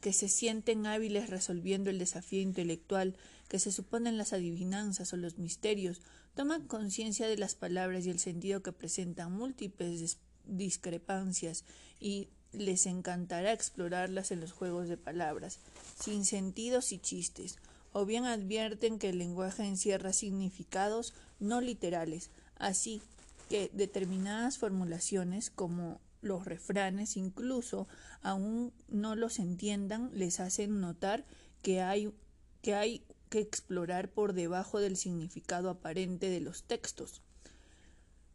Speaker 1: que se sienten hábiles resolviendo el desafío intelectual, que se suponen las adivinanzas o los misterios, toman conciencia de las palabras y el sentido que presentan múltiples discrepancias y les encantará explorarlas en los juegos de palabras, sin sentidos y chistes, o bien advierten que el lenguaje encierra significados no literales, así que determinadas formulaciones como los refranes incluso aún no los entiendan les hacen notar que hay que hay que explorar por debajo del significado aparente de los textos.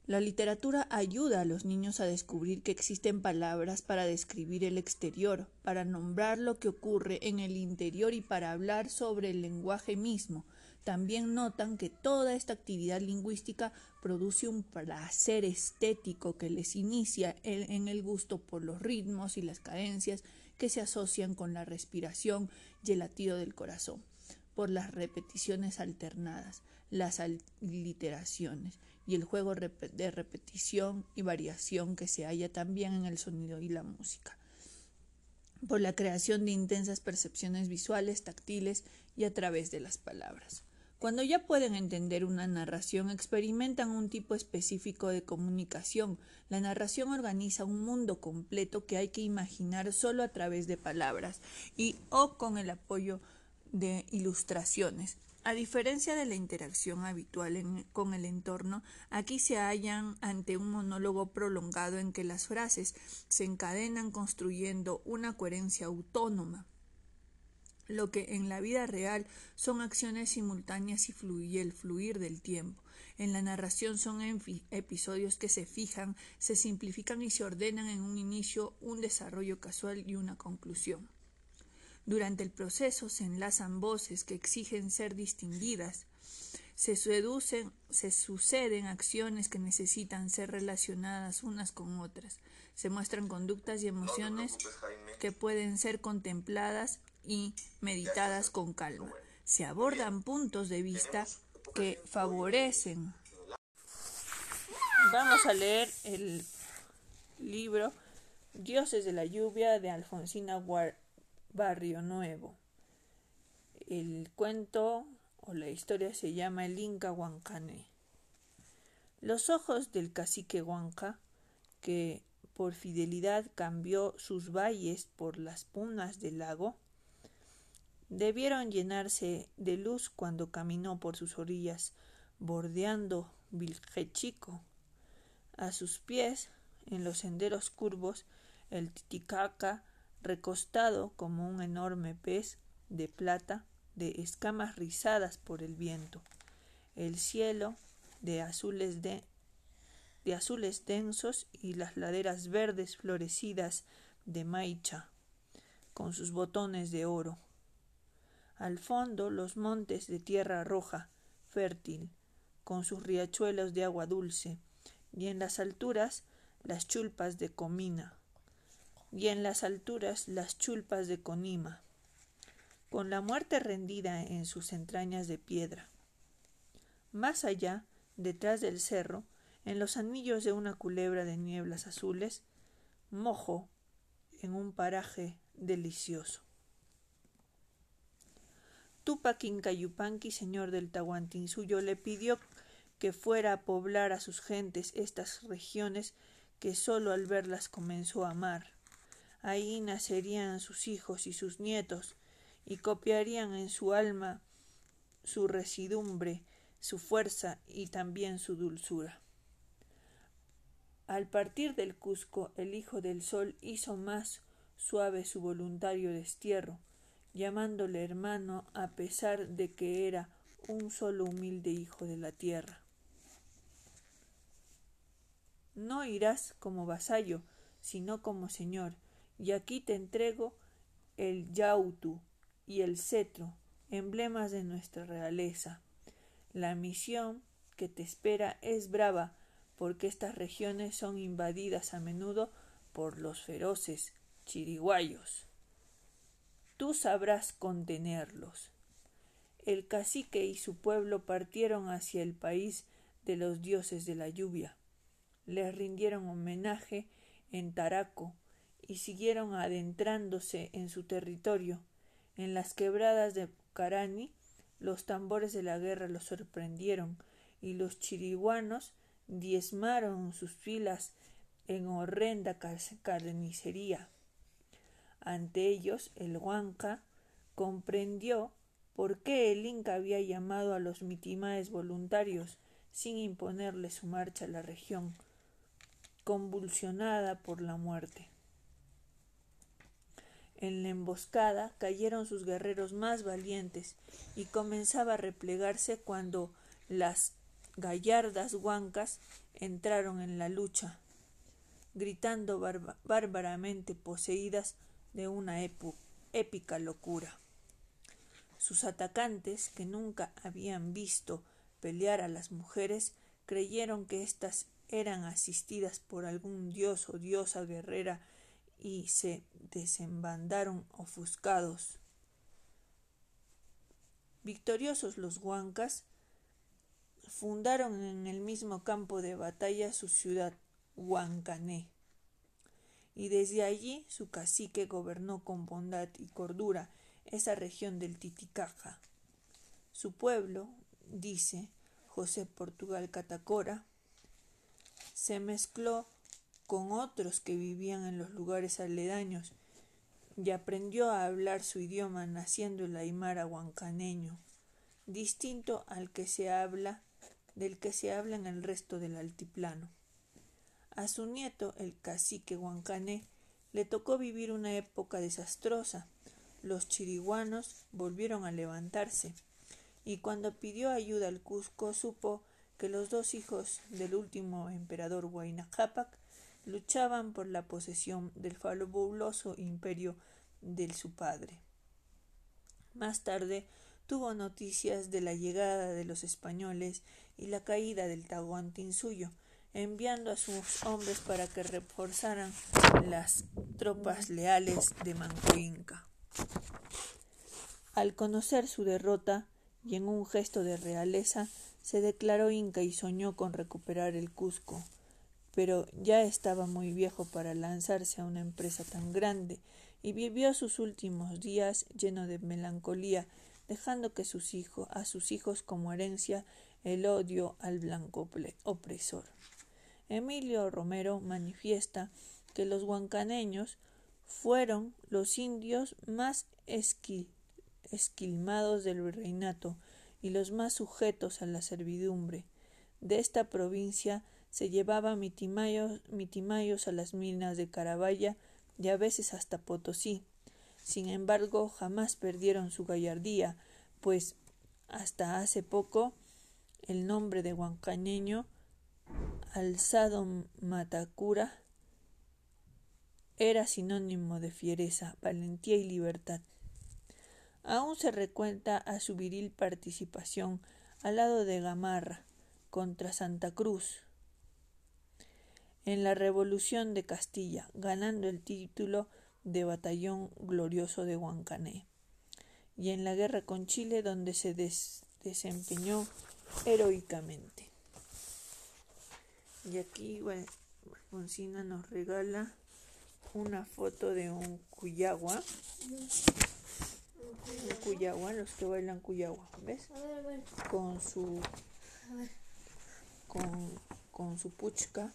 Speaker 1: La literatura ayuda a los niños a descubrir que existen palabras para describir el exterior, para nombrar lo que ocurre en el interior y para hablar sobre el lenguaje mismo. También notan que toda esta actividad lingüística produce un placer estético que les inicia en el gusto por los ritmos y las cadencias que se asocian con la respiración y el latido del corazón, por las repeticiones alternadas, las aliteraciones y el juego de repetición y variación que se halla también en el sonido y la música, por la creación de intensas percepciones visuales, táctiles y a través de las palabras. Cuando ya pueden entender una narración, experimentan un tipo específico de comunicación. La narración organiza un mundo completo que hay que imaginar solo a través de palabras y o con el apoyo de ilustraciones. A diferencia de la interacción habitual con el entorno, aquí se hallan ante un monólogo prolongado en que las frases se encadenan construyendo una coherencia autónoma. Lo que en la vida real son acciones simultáneas y fluye el fluir del tiempo. En la narración son episodios que se fijan, se simplifican y se ordenan en un inicio, un desarrollo casual y una conclusión. Durante el proceso se enlazan voces que exigen ser distinguidas. Se, seducen, se suceden acciones que necesitan ser relacionadas unas con otras. Se muestran conductas y emociones que pueden ser contempladas y meditadas con calma. Se abordan puntos de vista que favorecen. Vamos a leer el libro Dioses de la lluvia de Alfonsina Ward Barrio Nuevo. El cuento o la historia se llama El Inca Huancané. Los ojos del cacique Huanca, que por fidelidad cambió sus valles por las punas del lago, debieron llenarse de luz cuando caminó por sus orillas, bordeando Viljechico. A sus pies, en los senderos curvos, el Titicaca, recostado como un enorme pez de plata, de escamas rizadas por el viento. El cielo de azules, de, de azules densos y las laderas verdes florecidas de Maicha, con sus botones de oro. Al fondo los montes de tierra roja, fértil, con sus riachuelos de agua dulce, y en las alturas las chulpas de Comina, y en las alturas las chulpas de Conima, con la muerte rendida en sus entrañas de piedra. Más allá, detrás del cerro, en los anillos de una culebra de nieblas azules, mojo en un paraje delicioso. Tupac Inca señor del Tahuantinsuyo, le pidió que fuera a poblar a sus gentes estas regiones que sólo al verlas comenzó a amar. Ahí nacerían sus hijos y sus nietos, y copiarían en su alma su residumbre, su fuerza y también su dulzura. Al partir del Cusco, el Hijo del Sol hizo más suave su voluntario destierro, llamándole hermano a pesar de que era un solo humilde hijo de la tierra. No irás como vasallo, sino como señor, y aquí te entrego el yautu y el cetro, emblemas de nuestra realeza. La misión que te espera es brava, porque estas regiones son invadidas a menudo por los feroces chiriguayos. Tú sabrás contenerlos. El cacique y su pueblo partieron hacia el país de los dioses de la lluvia. Les rindieron homenaje en Taraco y siguieron adentrándose en su territorio. En las quebradas de Carani los tambores de la guerra los sorprendieron y los chiriguanos diezmaron sus filas en horrenda carnicería. Ante ellos el Huanca comprendió por qué el Inca había llamado a los mitimaes voluntarios sin imponerle su marcha a la región, convulsionada por la muerte. En la emboscada cayeron sus guerreros más valientes y comenzaba a replegarse cuando las gallardas huancas entraron en la lucha, gritando bárbaramente poseídas de una épica locura. Sus atacantes, que nunca habían visto pelear a las mujeres, creyeron que éstas eran asistidas por algún dios o diosa guerrera y se desembandaron ofuscados. Victoriosos los huancas, fundaron en el mismo campo de batalla su ciudad, Huancané, y desde allí su cacique gobernó con bondad y cordura esa región del Titicaca. Su pueblo, dice José Portugal Catacora, se mezcló con otros que vivían en los lugares aledaños y aprendió a hablar su idioma naciendo el aymara huancaneño, distinto al que se habla del que se habla en el resto del altiplano. A su nieto, el cacique huancané, le tocó vivir una época desastrosa. Los chiriguanos volvieron a levantarse, y cuando pidió ayuda al Cusco supo que los dos hijos del último emperador Huayna luchaban por la posesión del fabuloso imperio de su padre. Más tarde tuvo noticias de la llegada de los españoles y la caída del Tahuantinsuyo, enviando a sus hombres para que reforzaran las tropas leales de Manco Inca. Al conocer su derrota y en un gesto de realeza, se declaró inca y soñó con recuperar el Cusco pero ya estaba muy viejo para lanzarse a una empresa tan grande y vivió sus últimos días lleno de melancolía, dejando que sus hijos, a sus hijos como herencia el odio al blanco opresor. Emilio Romero manifiesta que los huancaneños fueron los indios más esquilmados del virreinato y los más sujetos a la servidumbre. De esta provincia se llevaba mitimayos, mitimayos a las minas de Carabaya y a veces hasta Potosí. Sin embargo, jamás perdieron su gallardía, pues hasta hace poco el nombre de huancaneño alzado Matacura era sinónimo de fiereza, valentía y libertad. Aún se recuenta a su viril participación al lado de Gamarra contra Santa Cruz en la Revolución de Castilla, ganando el título de Batallón Glorioso de Huancané, y en la guerra con Chile, donde se desempeñó heroicamente. Y aquí bueno, nos regala una foto de un cuyagua. Un cuyagua, los que bailan cuyagua, ¿ves? Con su con, con su puchca.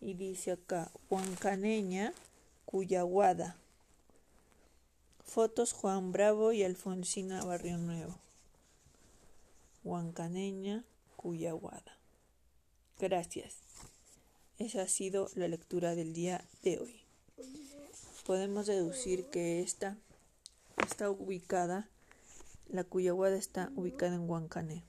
Speaker 1: Y dice acá, Huancaneña, Cuyaguada. Fotos Juan Bravo y Alfonsina Barrio Nuevo. Huancaneña, Cuyaguada. Gracias. Esa ha sido la lectura del día de hoy. Podemos deducir que esta está ubicada, la Cuyaguada está ubicada en Huancané.